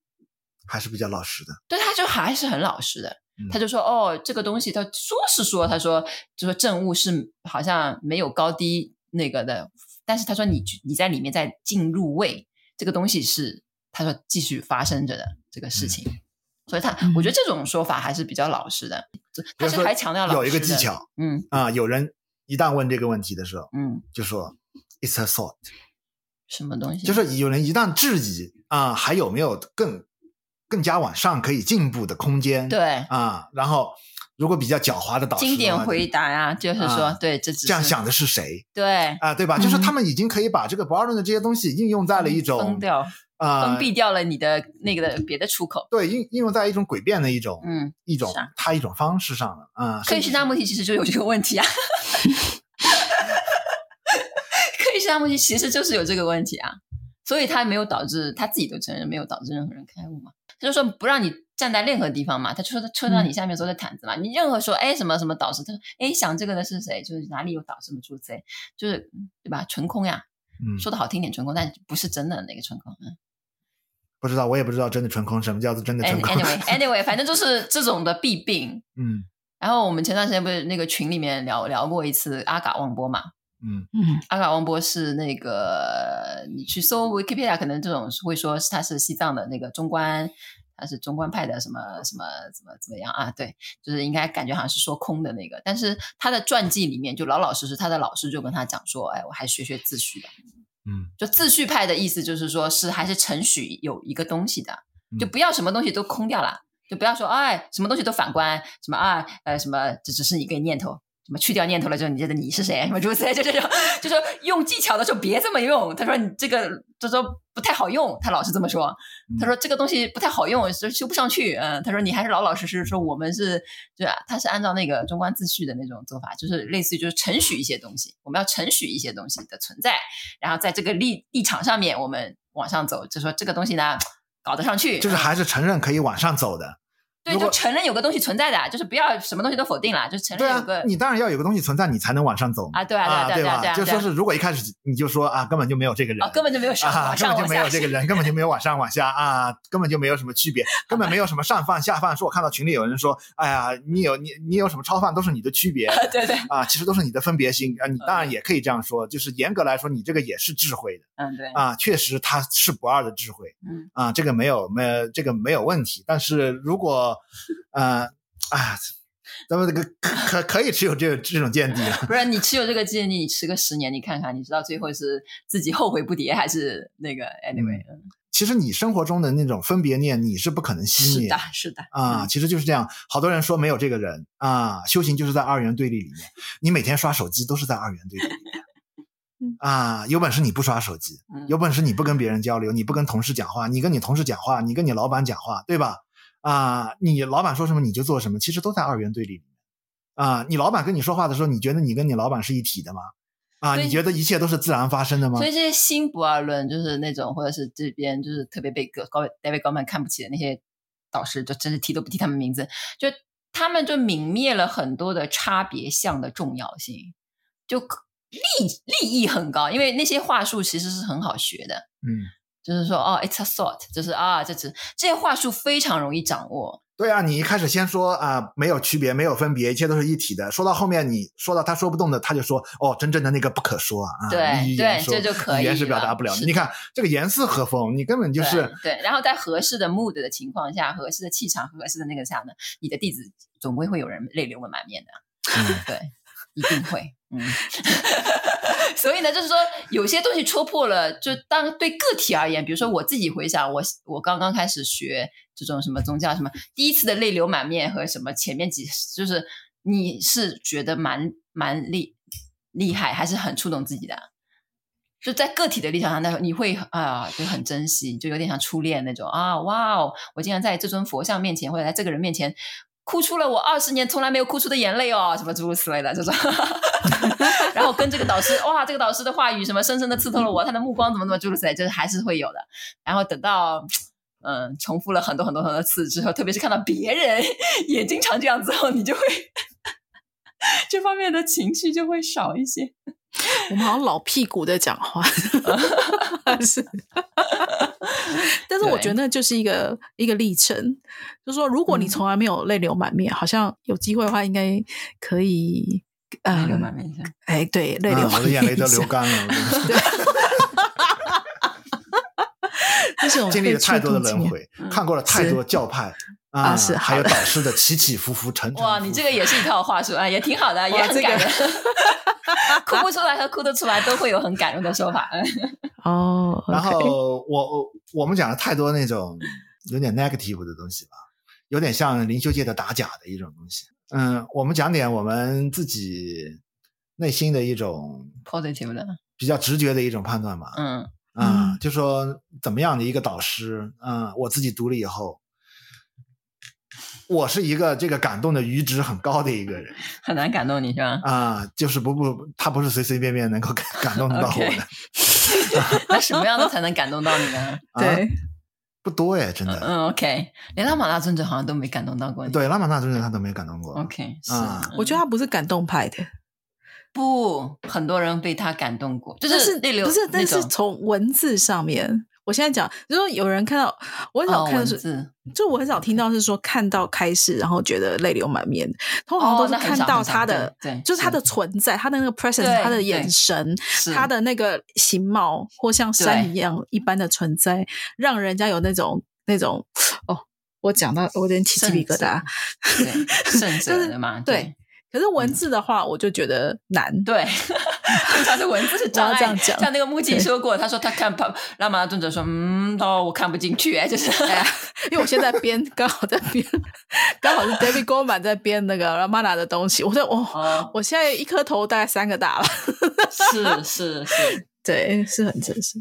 还是比较老实的。对，他就还是很老实的。嗯、他就说：哦，这个东西，他说是说，他说就说政务是好像没有高低那个的，但是他说你你在里面在进入位，这个东西是他说继续发生着的这个事情。嗯、所以他、嗯、我觉得这种说法还是比较老实的。他是还强调老实有一个技巧，嗯啊，有人一旦问这个问题的时候，嗯，就说 It's a thought。”什么东西？就是有人一旦质疑啊，还有没有更更加往上可以进步的空间？对啊，然后如果比较狡猾的导师，经典回答呀、啊，就是说，啊、对，这这样想的是谁？对啊，对吧？嗯、就是他们已经可以把这个不二论的这些东西应用在了一种封掉啊，封闭掉了你的那个的别的出口。对，应应用在一种诡辩的一种嗯一种他一种方式上了啊。克里希那穆提其实就有这个问题啊。释迦牟尼其实就是有这个问题啊，所以他没有导致他自己都承认没有导致任何人开悟嘛。他就说不让你站在任何地方嘛，他就说他车到你下面说的毯子嘛，嗯、你任何说哎什么什么导师，他说哎想这个的是谁？就是哪里有导师么出谁？就是对吧？纯空呀，嗯，说的好听点纯空，但不是真的那个纯空。嗯，不知道，我也不知道真的纯空什么叫做真的纯空。Anyway，Anyway，反正就是这种的弊病。嗯，然后我们前段时间不是那个群里面聊聊过一次阿嘎旺波嘛。嗯嗯，阿卡旺波是那个，你去搜 Wikipedia，可能这种会说是他是西藏的那个中观，他是中观派的什么什么怎么怎么样啊？对，就是应该感觉好像是说空的那个，但是他的传记里面就老老实实，他的老师就跟他讲说，哎，我还学学自序的，嗯，就自序派的意思就是说是还是承许有一个东西的，就不要什么东西都空掉了，就不要说哎什么东西都反观，什么啊呃什么这只是一个念头。什么去掉念头了之后，你觉得你是谁？什么诸如此类，就这种，就说用技巧的时候别这么用。他说你这个，他说不太好用。他老是这么说。他说这个东西不太好用，是修不上去。嗯，他说你还是老老实实说，我们是对吧？他是按照那个中观自序的那种做法，就是类似于就是承许一些东西，我们要承许一些东西的存在，然后在这个立立场上面，我们往上走，就说这个东西呢搞得上去，就是还是承认可以往上走的。对，就承认有个东西存在的，就是不要什么东西都否定了，就承认有个。你当然要有个东西存在，你才能往上走啊！对啊，对啊，对吧？就说是如果一开始你就说啊，根本就没有这个人，根本就没有上往上根本就没有这个人，根本就没有往上往下啊，根本就没有什么区别，根本没有什么上放下放。说我看到群里有人说，哎呀，你有你你有什么超放都是你的区别，对对啊，其实都是你的分别心啊。你当然也可以这样说，就是严格来说，你这个也是智慧的，嗯，对啊，确实它是不二的智慧，嗯啊，这个没有没有这个没有问题。但是如果呃。啊，咱们这个可可以持有这这种见地了。不是你持有这个见地，你持个十年，你看看，你知道最后是自己后悔不迭，还是那个 anyway？嗯，其实你生活中的那种分别念，你是不可能熄灭。的，是的啊，嗯，其实就是这样。好多人说没有这个人啊，修行就是在二元对立里面。你每天刷手机都是在二元对立里面。啊，有本事你不刷手机，有本事你不跟别人交流，你不跟同事讲话，你跟你同事讲话，你跟你老板讲话，对吧？啊，你老板说什么你就做什么，其实都在二元对立里面。啊，你老板跟你说话的时候，你觉得你跟你老板是一体的吗？啊，你觉得一切都是自然发生的吗？所以这些新不二论就是那种，或者是这边就是特别被高 David Goldman 看不起的那些导师，就真是提都不提他们名字，就他们就泯灭了很多的差别项的重要性，就利利益很高，因为那些话术其实是很好学的。嗯。就是说，哦，it's a thought，就是啊，这只这些话术非常容易掌握。对啊，你一开始先说啊，没有区别，没有分别，一切都是一体的。说到后面，你说到他说不动的，他就说，哦，真正的那个不可说啊。对对，这就可以。语言是表达不了的。你看这个严丝合缝，你根本就是对，对。然后在合适的 mood 的情况下，合适的气场，合适的那个下呢，你的弟子总归会有人泪流满面的。嗯，对，一定会。嗯。所以呢，就是说有些东西戳破了，就当对个体而言，比如说我自己回想，我我刚刚开始学这种什么宗教，什么第一次的泪流满面和什么前面几，就是你是觉得蛮蛮厉厉害，还是很触动自己的？就在个体的立场上，那你会啊，就很珍惜，就有点像初恋那种啊，哇哦，我竟然在这尊佛像面前，或者在这个人面前。哭出了我二十年从来没有哭出的眼泪哦，什么诸如此类的这种，然后跟这个导师，哇，这个导师的话语什么深深的刺痛了我，他的目光怎么怎么诸如此类，就是还是会有的。然后等到嗯重复了很多很多很多次之后，特别是看到别人也经常这样之后，你就会这方面的情绪就会少一些。我们好像老屁股在讲话，是。但是我觉得那就是一个一个历程，就是说，如果你从来没有泪流满面，好像有机会的话，应该可以泪流满面一下。哎，对，泪流满面，我的眼泪都流干了。经历了太多的轮回，看过了太多教派啊，是还有导师的起起伏伏、沉沉。哇，你这个也是一套话术啊，也挺好的，也很感人。哭不出来和哭得出来都会有很感人的说法。哦，然后我我我们讲了太多那种有点 negative 的东西吧，有点像灵修界的打假的一种东西。嗯，我们讲点我们自己内心的一种 positive 的，比较直觉的一种判断吧。嗯啊，就说怎么样的一个导师，嗯，我自己读了以后。我是一个这个感动的阈值很高的一个人，很难感动你是吧？啊，就是不不，他不是随随便便能够感 感动得到我的。那什么样的才能感动到你呢？对，不多哎，真的。嗯，OK，连拉玛那尊者好像都没感动到过你。对，拉玛那尊者他都没感动过。OK，啊，我觉得他不是感动派的，不，很多人被他感动过，就是那不是，但是从文字上面。我现在讲，就是说有人看到，我很少看到是，哦、就我很少听到是说看到开始，然后觉得泪流满面。通常都是看到他的，哦、对，就是他的存在，他的那个 presence，他的眼神，他的那个形貌，或像山一样一般的存在，让人家有那种那种哦，我讲到我有点起鸡皮疙瘩，圣者的嘛，对。可是文字的话，我就觉得难。嗯、对，他的文字是障碍。这样讲，像那个木槿说过，他说他看帕拉玛拉尊者说，嗯，哦，我看不进去，哎，就是，哎，因为我现在编，刚好在编，刚好是 David Goldman 在编那个拉玛那的东西。我说，哦，哦我现在一颗头大概三个大了。是是是，对，是很真实。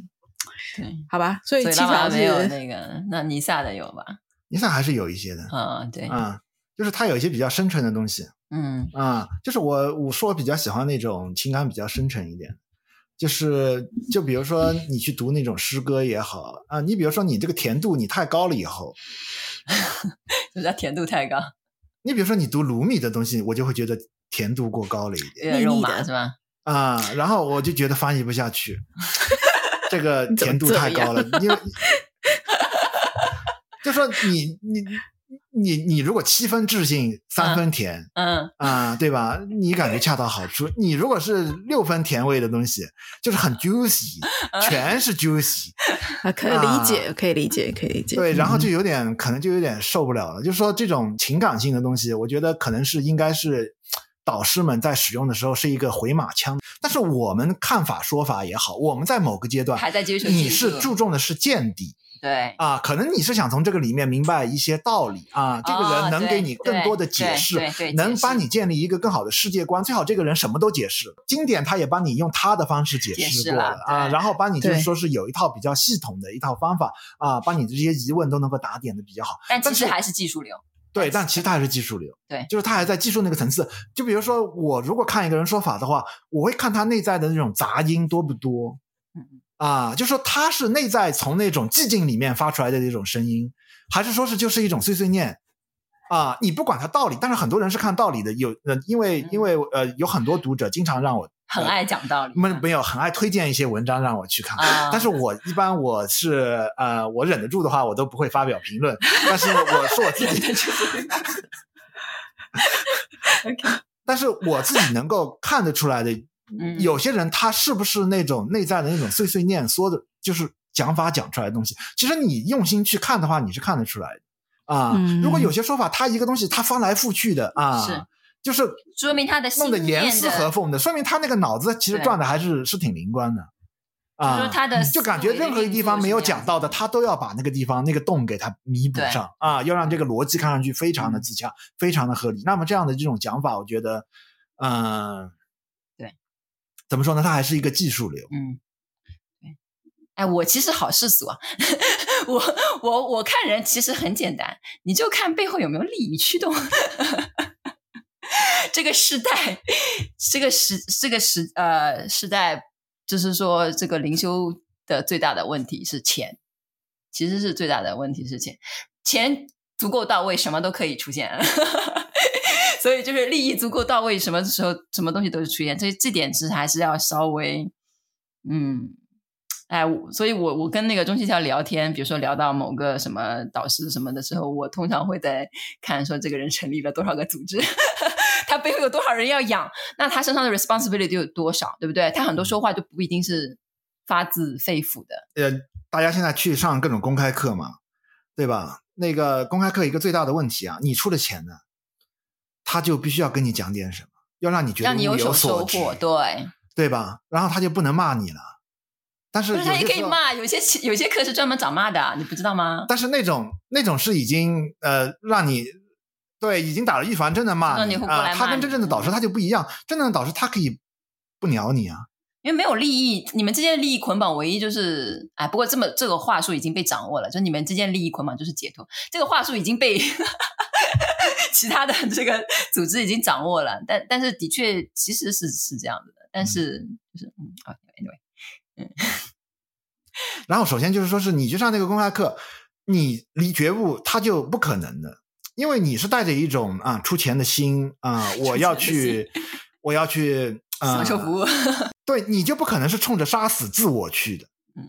对，好吧，所以基本上没有那个，那尼萨的有吧？尼萨还是有一些的。嗯，对，嗯。就是他有一些比较深沉的东西，嗯啊，就是我我说我比较喜欢那种情感比较深沉一点，就是就比如说你去读那种诗歌也好啊，你比如说你这个甜度你太高了以后，什么叫甜度太高？你比如说，你读鲁米的东西，我就会觉得甜度过高了一点，有点肉麻是吧？啊、呃，然后我就觉得翻译不下去，这个甜度太高了，因为 就说你你。你你如果七分质性，三分甜，嗯啊、呃，对吧？你感觉恰到好处。你如果是六分甜味的东西，就是很 juicy，全是 juicy，啊，可以理解，可以理解，可以理解。对，然后就有点可能就有点受不了了。就是说这种情感性的东西，我觉得可能是应该是导师们在使用的时候是一个回马枪。但是我们看法说法也好，我们在某个阶段还在接受，你是注重的是见底。对啊，可能你是想从这个里面明白一些道理啊，这个人能给你更多的解释，能帮你建立一个更好的世界观。最好这个人什么都解释，经典他也帮你用他的方式解释过了，啊，然后帮你就是说是有一套比较系统的一套方法啊，帮你这些疑问都能够打点的比较好。但其实还是技术流，对，但其实他还是技术流，对，就是他还在技术那个层次。就比如说我如果看一个人说法的话，我会看他内在的那种杂音多不多。嗯。啊，就说他是内在从那种寂静里面发出来的那种声音，还是说是就是一种碎碎念？啊，你不管他道理，但是很多人是看道理的。有呃，因为因为呃，有很多读者经常让我很爱讲道理，没没有很爱推荐一些文章让我去看，啊、但是我一般我是呃，我忍得住的话，我都不会发表评论。但是我是我自己. 但是我自己能够看得出来的。嗯，有些人他是不是那种内在的那种碎碎念说的，就是讲法讲出来的东西？其实你用心去看的话，你是看得出来的啊。嗯、如果有些说法，他一个东西他翻来覆去的啊，是就是说明他的弄得严丝合缝的，说明他那个脑子其实转的还是是挺灵光的啊。说他的就感觉任何一个地方没有讲到的，他都要把那个地方那个洞给他弥补上啊，要让这个逻辑看上去非常的自洽，非常的合理。那么这样的这种讲法，我觉得，嗯。怎么说呢？他还是一个技术流。嗯，对。哎，我其实好世俗啊。我我我看人其实很简单，你就看背后有没有利益驱动。这个时代，这个时这个时呃时代，就是说这个灵修的最大的问题是钱，其实是最大的问题是钱。钱足够到位，什么都可以出现。所以就是利益足够到位，什么时候什么东西都是出现，所以这点其实还是要稍微，嗯，哎，所以我我跟那个钟希乔聊天，比如说聊到某个什么导师什么的时候，我通常会在看说这个人成立了多少个组织，他背后有多少人要养，那他身上的 responsibility 有多少，对不对？他很多说话就不一定是发自肺腑的。呃，大家现在去上各种公开课嘛，对吧？那个公开课一个最大的问题啊，你出的钱呢？他就必须要跟你讲点什么，要让你觉得你有所收获，对对吧？然后他就不能骂你了，但是，是他也可以骂。有些有些课是专门找骂的，你不知道吗？但是那种那种是已经呃让你对已经打了预防针的骂你啊，他跟真正的导师他就不一样。真正的导师他可以不鸟你啊，因为没有利益，你们之间的利益捆绑唯一就是哎，不过这么这个话术已经被掌握了，就你们之间利益捆绑就是解脱，这个话术已经被。其他的这个组织已经掌握了，但但是的确其实是是这样子的，但是就是嗯好，anyway，嗯，然后首先就是说是你去上那个公开课，你离觉悟他就不可能的，因为你是带着一种啊出钱的心啊，我要去我要去啊享受服务，对，你就不可能是冲着杀死自我去的，嗯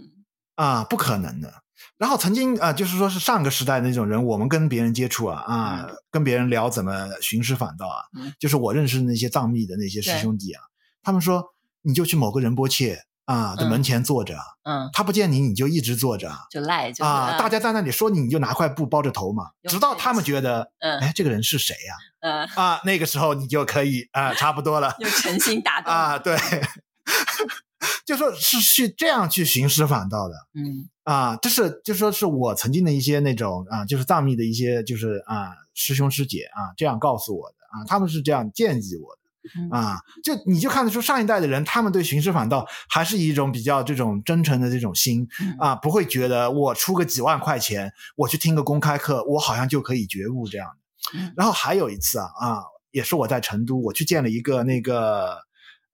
啊不可能的。然后曾经啊、呃，就是说是上个时代的那种人，我们跟别人接触啊啊，嗯、跟别人聊怎么寻师访道啊，嗯、就是我认识的那些藏密的那些师兄弟啊，他们说你就去某个仁波切啊的门前坐着，嗯，他不见你，你就一直坐着，就赖着啊，大家在那里说你，你就拿块布包着头嘛，直到他们觉得，嗯，哎，这个人是谁呀？嗯啊，那个时候你就可以啊，差不多了，有诚心打动啊，对。就说是去这样去寻师访道的，嗯。啊，这是就说是我曾经的一些那种啊，就是藏密的一些就是啊师兄师姐啊这样告诉我的啊，他们是这样建议我的。啊，就你就看得出上一代的人，他们对寻师访道还是一种比较这种真诚的这种心啊，不会觉得我出个几万块钱，我去听个公开课，我好像就可以觉悟这样的。然后还有一次啊啊，也是我在成都，我去见了一个那个。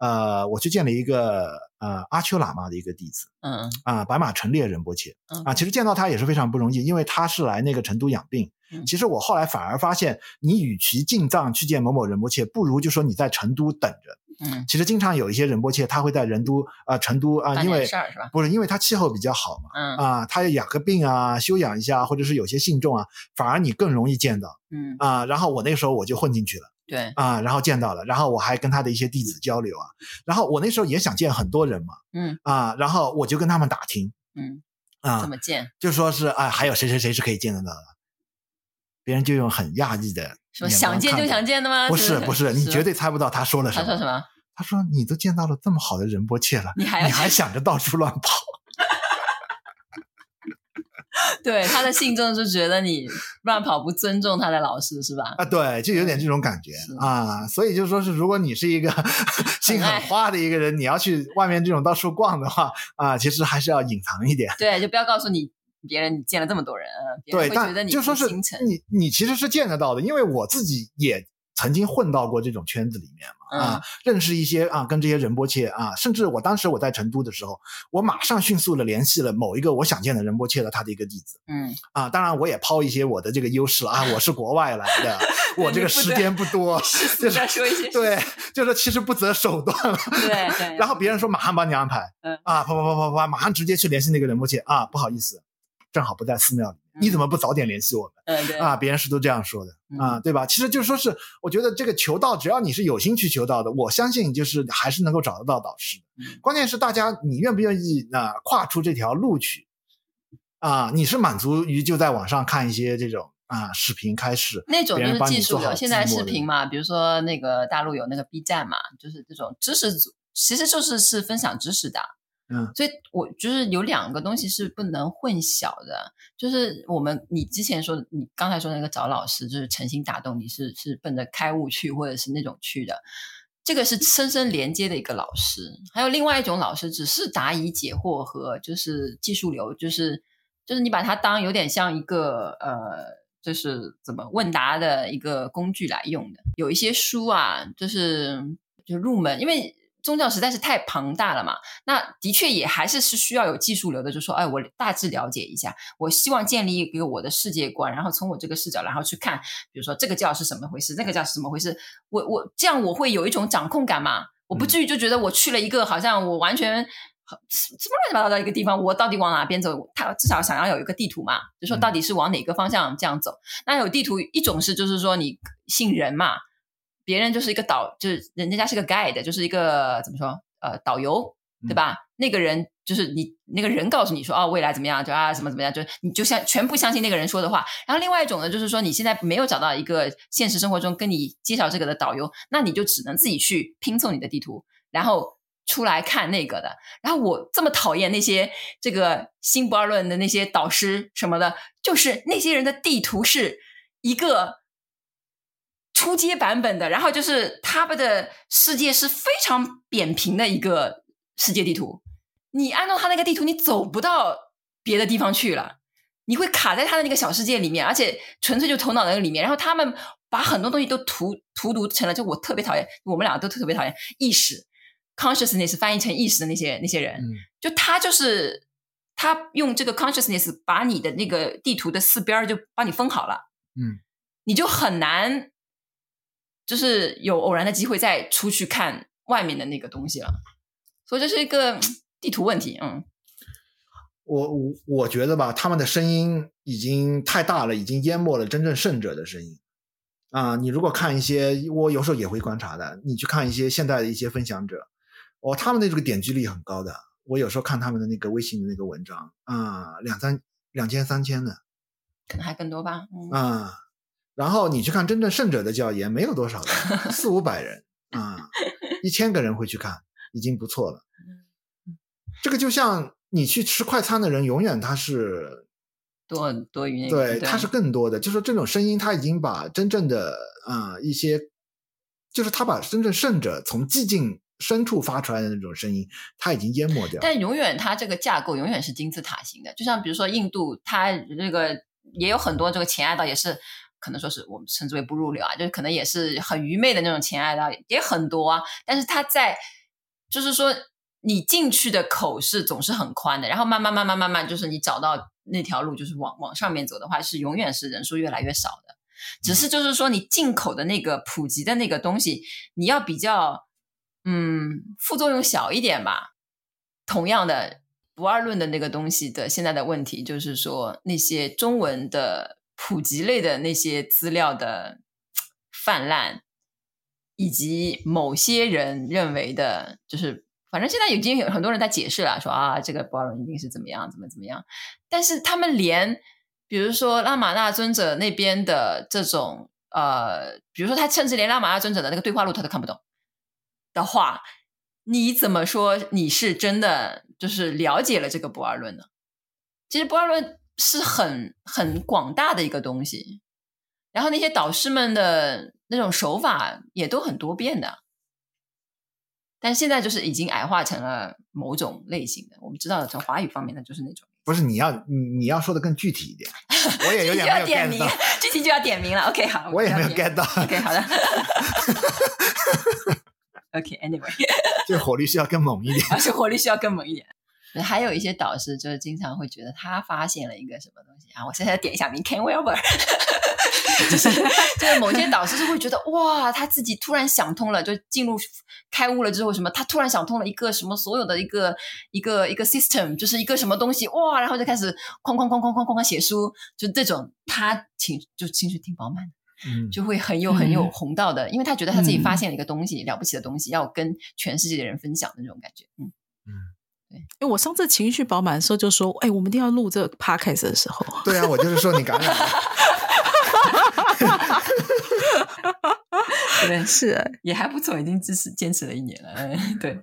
呃，我去见了一个呃阿丘喇嘛的一个弟子，嗯啊，白马成烈仁波切，嗯啊，其实见到他也是非常不容易，因为他是来那个成都养病。嗯其实我后来反而发现，你与其进藏去见某某仁波切，不如就说你在成都等着。嗯，其实经常有一些仁波切，他会在仁都啊、呃、成都啊、呃，因为事是吧？不是因为他气候比较好嘛，嗯啊，他要养个病啊，休养一下，或者是有些信众啊，反而你更容易见到嗯，啊。然后我那个时候我就混进去了对，啊，然后见到了，然后我还跟他的一些弟子交流啊，然后我那时候也想见很多人嘛，嗯啊，然后我就跟他们打听嗯，啊怎，么见？就说是啊，还有谁谁谁是可以见得到的，别人就用很讶异的说想见就想见的吗？不是不是，你绝对。猜不到他说了什么。他说什么？他说：“你都见到了这么好的仁波切了，你还你还想着到处乱跑？对，他的信众就觉得你乱跑不尊重他的老师是吧？啊，对，就有点这种感觉啊。所以就说是，如果你是一个心很花的一个人，你要去外面这种到处逛的话啊，其实还是要隐藏一点。对，就不要告诉你别人你见了这么多人，别对，人会觉得你但就说是你你其实是见得到的，因为我自己也曾经混到过这种圈子里面嘛。”啊，认识一些啊，跟这些仁波切啊，甚至我当时我在成都的时候，我马上迅速的联系了某一个我想见的仁波切的他的一个弟子。嗯，啊，当然我也抛一些我的这个优势了啊，我是国外来的，我这个时间不多，就是说一些，对，就是其实不择手段了。对对。然后别人说马上帮你安排，嗯啊，啪啪啪啪啪，马上直接去联系那个仁波切啊，不好意思，正好不在寺庙里，你怎么不早点联系我们？嗯，对啊，别人是都这样说的啊，对吧？其实就是说是，我觉得这个求道，只要你是有心去求道的，我相信就是还是能够找得到导师。关键是大家你愿不愿意啊跨出这条路去啊？你是满足于就在网上看一些这种啊视频开始，那种就是技术流。现在视频嘛，比如说那个大陆有那个 B 站嘛，就是这种知识组，其实就是是分享知识的。嗯，所以我就是有两个东西是不能混淆的，就是我们你之前说你刚才说那个找老师，就是诚心打动你是是奔着开悟去或者是那种去的，这个是深深连接的一个老师。还有另外一种老师，只是答疑解惑和就是技术流，就是就是你把它当有点像一个呃，就是怎么问答的一个工具来用的。有一些书啊，就是就入门，因为。宗教实在是太庞大了嘛，那的确也还是是需要有技术流的，就是说，哎，我大致了解一下，我希望建立一个我的世界观，然后从我这个视角，然后去看，比如说这个教是什么回事，那个教是什么回事，我我这样我会有一种掌控感嘛，我不至于就觉得我去了一个好像我完全什么乱七八糟的一个地方，我到底往哪边走？他至少想要有一个地图嘛，就说到底是往哪个方向这样走。那有地图，一种是就是说你信人嘛。别人就是一个导，就是人家是个 guide，就是一个怎么说？呃，导游，对吧？嗯、那个人就是你那个人告诉你说，哦，未来怎么样？就啊，怎么怎么样？就你就像全部相信那个人说的话。然后另外一种呢，就是说你现在没有找到一个现实生活中跟你介绍这个的导游，那你就只能自己去拼凑你的地图，然后出来看那个的。然后我这么讨厌那些这个新不二论的那些导师什么的，就是那些人的地图是一个。初阶版本的，然后就是他们的世界是非常扁平的一个世界地图。你按照他那个地图，你走不到别的地方去了，你会卡在他的那个小世界里面，而且纯粹就头脑的那个里面。然后他们把很多东西都荼荼毒成了，就我特别讨厌，我们俩都特别讨厌意识 consciousness 翻译成意识的那些那些人。嗯、就他就是他用这个 consciousness 把你的那个地图的四边就帮你封好了，嗯，你就很难。就是有偶然的机会再出去看外面的那个东西了，所以这是一个地图问题。嗯，我我我觉得吧，他们的声音已经太大了，已经淹没了真正胜者的声音啊！你如果看一些，我有时候也会观察的，你去看一些现代的一些分享者，哦，他们的这个点击率很高的。我有时候看他们的那个微信的那个文章啊，两三两千三千的，可能还更多吧。嗯。啊然后你去看真正圣者的教研，没有多少人，四五百人啊，一千个人会去看，已经不错了。这个就像你去吃快餐的人，永远他是多多于那，对，他是更多的。就是这种声音，他已经把真正的啊、呃、一些，就是他把真正圣者从寂静深处发出来的那种声音，他已经淹没掉。但永远他这个架构永远是金字塔型的，就像比如说印度，它这个也有很多这个前爱道也是。可能说是我们称之为不入流啊，就是可能也是很愚昧的那种前爱的也很多啊。但是他在就是说你进去的口是总是很宽的，然后慢慢慢慢慢慢，就是你找到那条路，就是往往上面走的话，是永远是人数越来越少的。只是就是说，你进口的那个普及的那个东西，你要比较，嗯，副作用小一点吧。同样的，不二论的那个东西的现在的问题，就是说那些中文的普及类的那些资料的泛滥，以及某些人认为的，就是反正现在已经有很多人在解释了，说啊，这个不二论一定是怎么样，怎么怎么样，但是他们连。比如说拉玛那尊者那边的这种呃，比如说他甚至连拉玛那尊者的那个对话录他都看不懂的话，你怎么说你是真的就是了解了这个不二论呢？其实不二论是很很广大的一个东西，然后那些导师们的那种手法也都很多变的，但现在就是已经矮化成了某种类型的。我们知道的从华语方面的就是那种。不是你要你你要说的更具体一点，我也有点没有 get 到，具体就要点名了。OK，好，我也没有 get 到。OK，好的。OK，Anyway，、okay, 就火力需要更猛一点，而且火力需要更猛一点。还有一些导师就是经常会觉得他发现了一个什么东西啊，我现在点一下名，Ken Wilber。就是，就是某些导师就会觉得哇，他自己突然想通了，就进入开悟了之后，什么他突然想通了一个什么所有的一个一个一个 system，就是一个什么东西哇，然后就开始哐哐哐哐哐哐哐写书，就这种他情就情绪挺饱满，嗯，就会很有很有红道的，嗯，因为他觉得他自己发现了一个东西，嗯，了不起的东西，要跟全世界的人分享的那种感觉，嗯。嗯，对，因为我上次情绪饱满的时候就说，哎，我们一定要录这个 podcast 的时候，对啊，我就是说你感染了。对，是也还不错，已经支持坚持了一年了。嗯，对，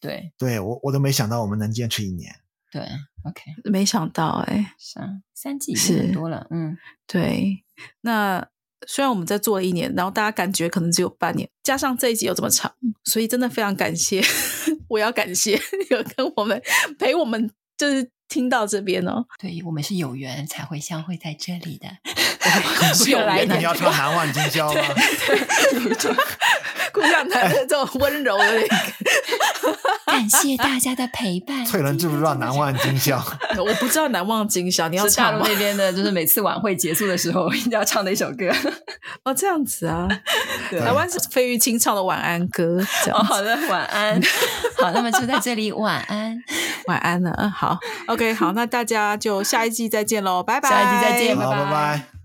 对，对我我都没想到我们能坚持一年。对，OK，没想到哎、欸，三三季是很多了，嗯，对。那虽然我们在做了一年，然后大家感觉可能只有半年，加上这一集又这么长，所以真的非常感谢，我要感谢 有跟我们陪我们，就是。听到这边哦，对，我们是有缘才会相会在这里的。是有缘，你要唱难忘今宵吗？对，姑娘弹的这种温柔的那个。感谢大家的陪伴。翠伦知不知道难忘今宵？我不知道难忘今宵，你要唱大陆那边的，就是每次晚会结束的时候一定要唱的一首歌。哦，这样子啊，台湾是费玉清唱的晚安歌。哦，好的，晚安。好，那么就在这里晚安，晚安了。嗯，好，OK，好，那大家就下一季再见喽，拜拜。下一季再见，拜拜。拜拜。